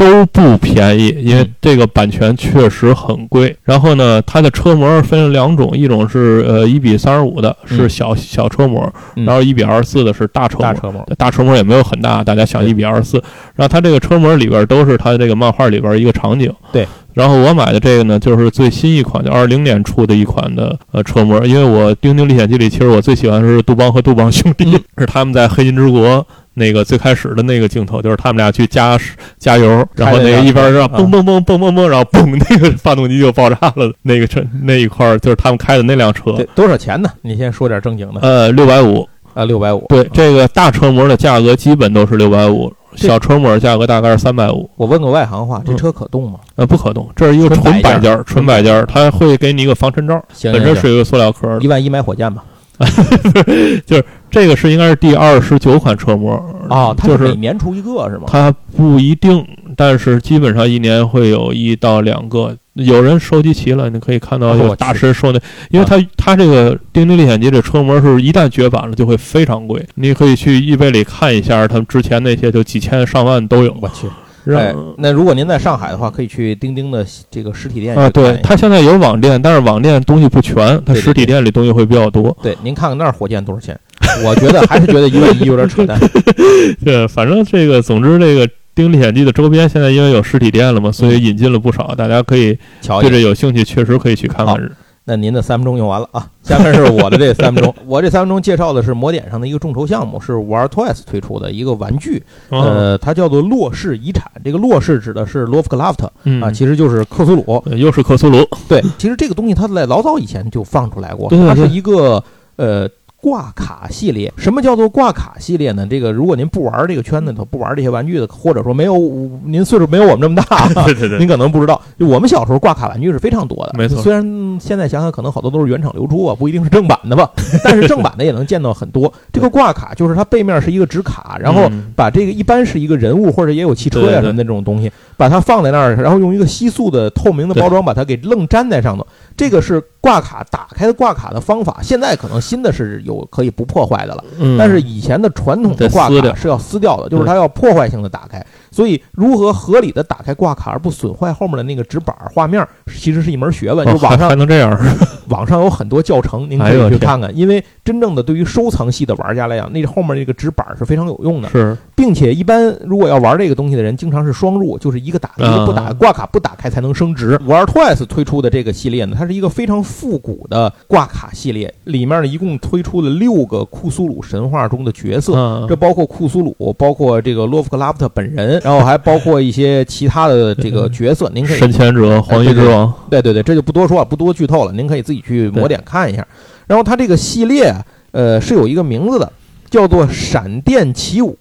都不便宜，因为这个版权确实很贵。然后呢，它的车模分了两种，一种是呃一比三十五的，是小小车模，然后一比二十四的是大车模。大车模，大车模也没有很大，大家想一比二十四。然后它这个车模里边都是它这个漫画里边一个场景。对。然后我买的这个呢，就是最新一款，就二零年出的一款的呃车模，因为我《丁丁历险记》里其实我最喜欢的是杜邦和杜邦兄弟，是他们在黑金之国。那个最开始的那个镜头，就是他们俩去加加油，然后那个一边让嘣嘣嘣嘣嘣嘣，然后嘣，那个发动机就爆炸了。那个车那一块就是他们开的那辆车，多少钱呢？你先说点正经的。呃，六百五啊，六百五。对，这个大车模的价格基本都是六百五，小车模价格大概是三百五。我问个外行话，这车可动吗？呃，不可动，这是一个纯摆件，纯摆件，它会给你一个防尘罩，本身是一个塑料壳。一万一买火箭吧。就是这个是应该是第二十九款车模啊，就是每年出一个是吗？它不一定，但是基本上一年会有一到两个。有人收集齐了，你可以看到有大师说的，因为他他这个《丁丁历险记》这车模是一旦绝版了就会非常贵，你可以去易贝里看一下，他们之前那些就几千上万都有。我去。哎，那如果您在上海的话，可以去钉钉的这个实体店啊。对，它现在有网店，但是网店东西不全，它实体店里东西会比较多。对，您看看那儿火箭多少钱？我觉得还是觉得一万一有点扯淡。对，反正这个，总之这个《丁历险记》的周边现在因为有实体店了嘛，所以引进了不少，大家可以对这有兴趣，确实可以去看看。那您的三分钟用完了啊，下面是我的这三分钟。我这三分钟介绍的是魔点上的一个众筹项目，是玩 Toys 推出的一个玩具，呃，它叫做洛氏遗产。这个洛氏指的是 Lovecraft 啊，其实就是克苏鲁，又是克苏鲁。对，其实这个东西它在老早以前就放出来过，它是一个呃。挂卡系列，什么叫做挂卡系列呢？这个如果您不玩这个圈子头，不玩这些玩具的，或者说没有您岁数没有我们这么大，对对对，您可能不知道，就我们小时候挂卡玩具是非常多的。没错，虽然现在想想可能好多都是原厂流出啊，不一定是正版的吧，但是正版的也能见到很多。这个挂卡就是它背面是一个纸卡，然后把这个一般是一个人物或者也有汽车呀什么的这种东西，把它放在那儿，然后用一个吸塑的透明的包装把它给愣粘在上头。这个是挂卡打开的挂卡的方法，现在可能新的是有可以不破坏的了，但是以前的传统的挂卡是要撕掉的，就是它要破坏性的打开。所以，如何合理的打开挂卡而不损坏后面的那个纸板画面，其实是一门学问。就网上还能这样，网上有很多教程，您可以去看看。因为真正的对于收藏系的玩家来讲，那后面那个纸板是非常有用的。是，并且一般如果要玩这个东西的人，经常是双入，就是一个打，一个不打，挂卡不打开才能升值。玩 Twice 推出的这个系列呢，它是一个非常复古的挂卡系列，里面呢一共推出了六个库苏鲁神话中的角色，这包括库苏鲁，包括这个洛夫克拉夫特本人。然后还包括一些其他的这个角色，您可以神前者、黄衣之王，对对对，这就不多说了，不多剧透了，您可以自己去抹点看一下。然后它这个系列，呃，是有一个名字的，叫做闪电起舞。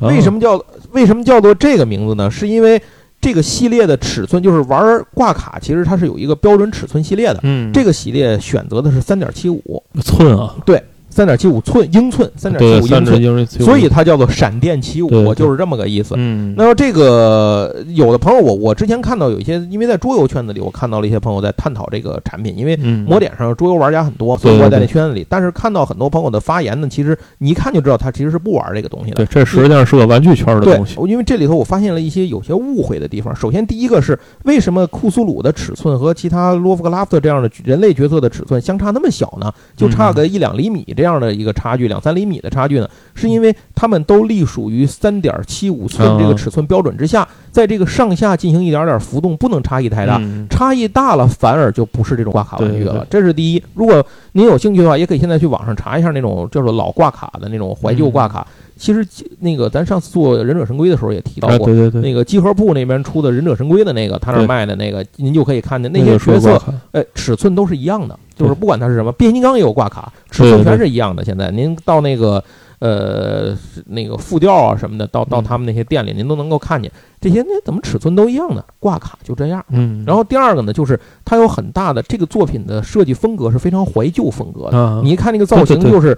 为什么？么叫为什么叫做这个名字呢？是因为这个系列的尺寸，就是玩挂卡，其实它是有一个标准尺寸系列的。嗯，这个系列选择的是三点七五，寸啊，对，三点七五寸英寸，三点对，七五英寸，所以它叫做闪电起舞，对对就是这么个意思。嗯，那么这个有的朋友，我我之前看到有一些，因为在桌游圈子里，我看到了一些朋友在探讨这个产品，因为嗯，魔点上桌游玩家很多，所以我在那圈子里。但是看到很多朋友的发言呢，其实你一看就知道他其实是不玩这个东西的对，。这实际上是个玩具圈的东西。，因为这里头我发现了一些有些误会的地方。首先，第一个是为什么库苏鲁的尺寸和其他洛夫克拉夫特这样的人类角色的尺寸相差那么小呢？就差个一两厘米这样的一个差距，两三厘米的差距呢？是因为它们都隶属于三点七五寸这个尺寸标准之下，在这个上下进行一点点浮动，不能差异太大。嗯差异大了，反而就不是这种挂卡玩具了。这是第一。如果您有兴趣的话，也可以现在去网上查一下那种叫做老挂卡的那种怀旧挂卡。其实那个咱上次做忍者神龟的时候也提到啊，过，对对对，那个集合部那边出的忍者神龟的那个，他那卖的那个，您就可以看见那那个些角色，哎，尺寸都是一样的，就是不管它是什么，变形金刚也有挂卡，尺寸全是一样的。现在您到那个呃那个副调啊什么的，到到嗯他们那些店里，您都能够看见这些，那怎么尺寸都一样呢？挂卡就这样。嗯，然后第二个呢，就是它有很大的这个作品的设计风格是非常怀旧风格的。啊，你一看那个造型，就是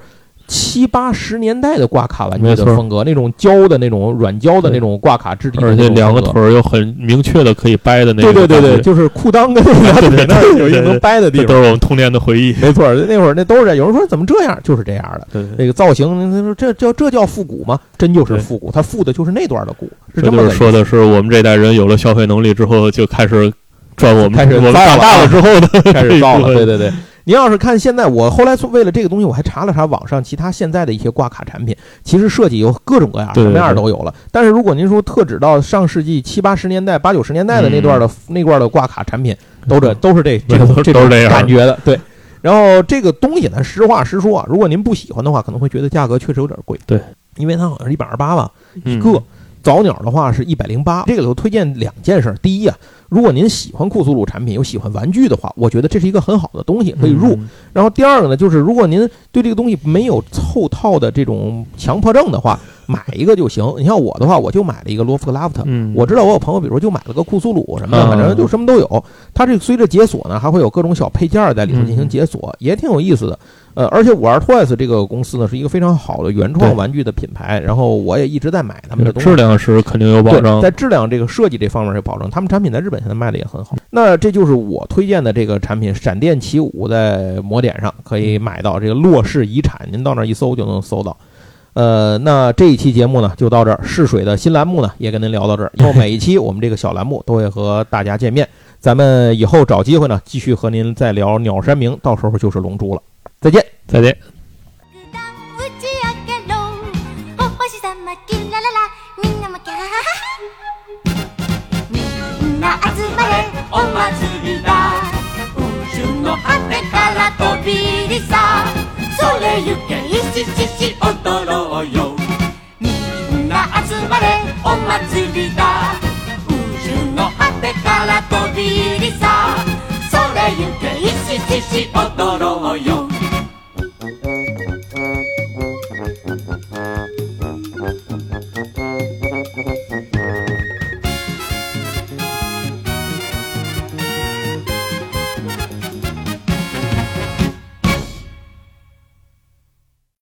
七八十年代的挂卡玩具的风格，那种胶的那种软胶的那种挂卡质地而且两个腿儿有很明确的可以掰的那种对对对对，就是裤裆跟那俩对对腿那儿有一个能掰的地方。这都是我们童年的回忆。没错，那会儿那都是。有人说怎么这样，就是这样的。对，那个造型，他说这叫这叫复古吗？真就是复古，它复的就是那段的古，是这这么说的是我们这代人有了消费能力之后，就开始赚我们开始我们长大啊了之后的 开始造了。对对对，您要是看现在，我后来为了这个东西，我还查了查网上其他现在的一些挂卡产品，其实设计有各种各样，什么样都有了。但是如果您说特指到上世纪七八十年代、八九十年代的那段的、那段的挂卡产品，都这都是这 这种都这种都是这样感觉的，对。然后这个东西呢，实话实说啊，如果您不喜欢的话，可能会觉得价格确实有点贵。对，因为它好像是一百二十八吧一嗯个。早鸟的话是一百零八，这个里头推荐两件事儿。第一啊，如果您喜欢库苏鲁产品又喜欢玩具的话，我觉得这是一个很好的东西，可以入。嗯然后第二个呢，就是如果您对这个东西没有凑套的这种强迫症的话，买一个就行。你像我的话，我就买了一个罗夫克拉夫特。嗯，我知道我有朋友，比如说就买了个库苏鲁什么的，啊反正就什么都有。它这个随着解锁呢，还会有各种小配件儿在里头进行嗯解锁，也挺有意思的。呃，而且五二 Toys 这个公司呢，是一个非常好的原创玩具的品牌，然后我也一直在买他们的东西。质量是肯定有保证，在质量这个设计这方面有保证，他们产品在日本现在卖的也很好。那这就是我推荐的这个产品——闪电起舞，在魔点上可以买到这个洛氏遗产，您到那儿一搜就能搜到。呃，那这一期节目呢就到这儿，试水的新栏目呢也跟您聊到这儿。以后每一期我们这个小栏目都会和大家见面，咱们以后找机会呢继续和您再聊鸟山明，到时候就是龙珠了。再见。再见。お星様キラララ。みんなもキャハハみんな集まれ。お祭りだ。宇宙の果てから飛び入りさ。それゆけいししし踊ろうよ。みんな集まれ。お祭りだ。宇宙の果てから飛び入りさ。それゆけいししし踊ろうよ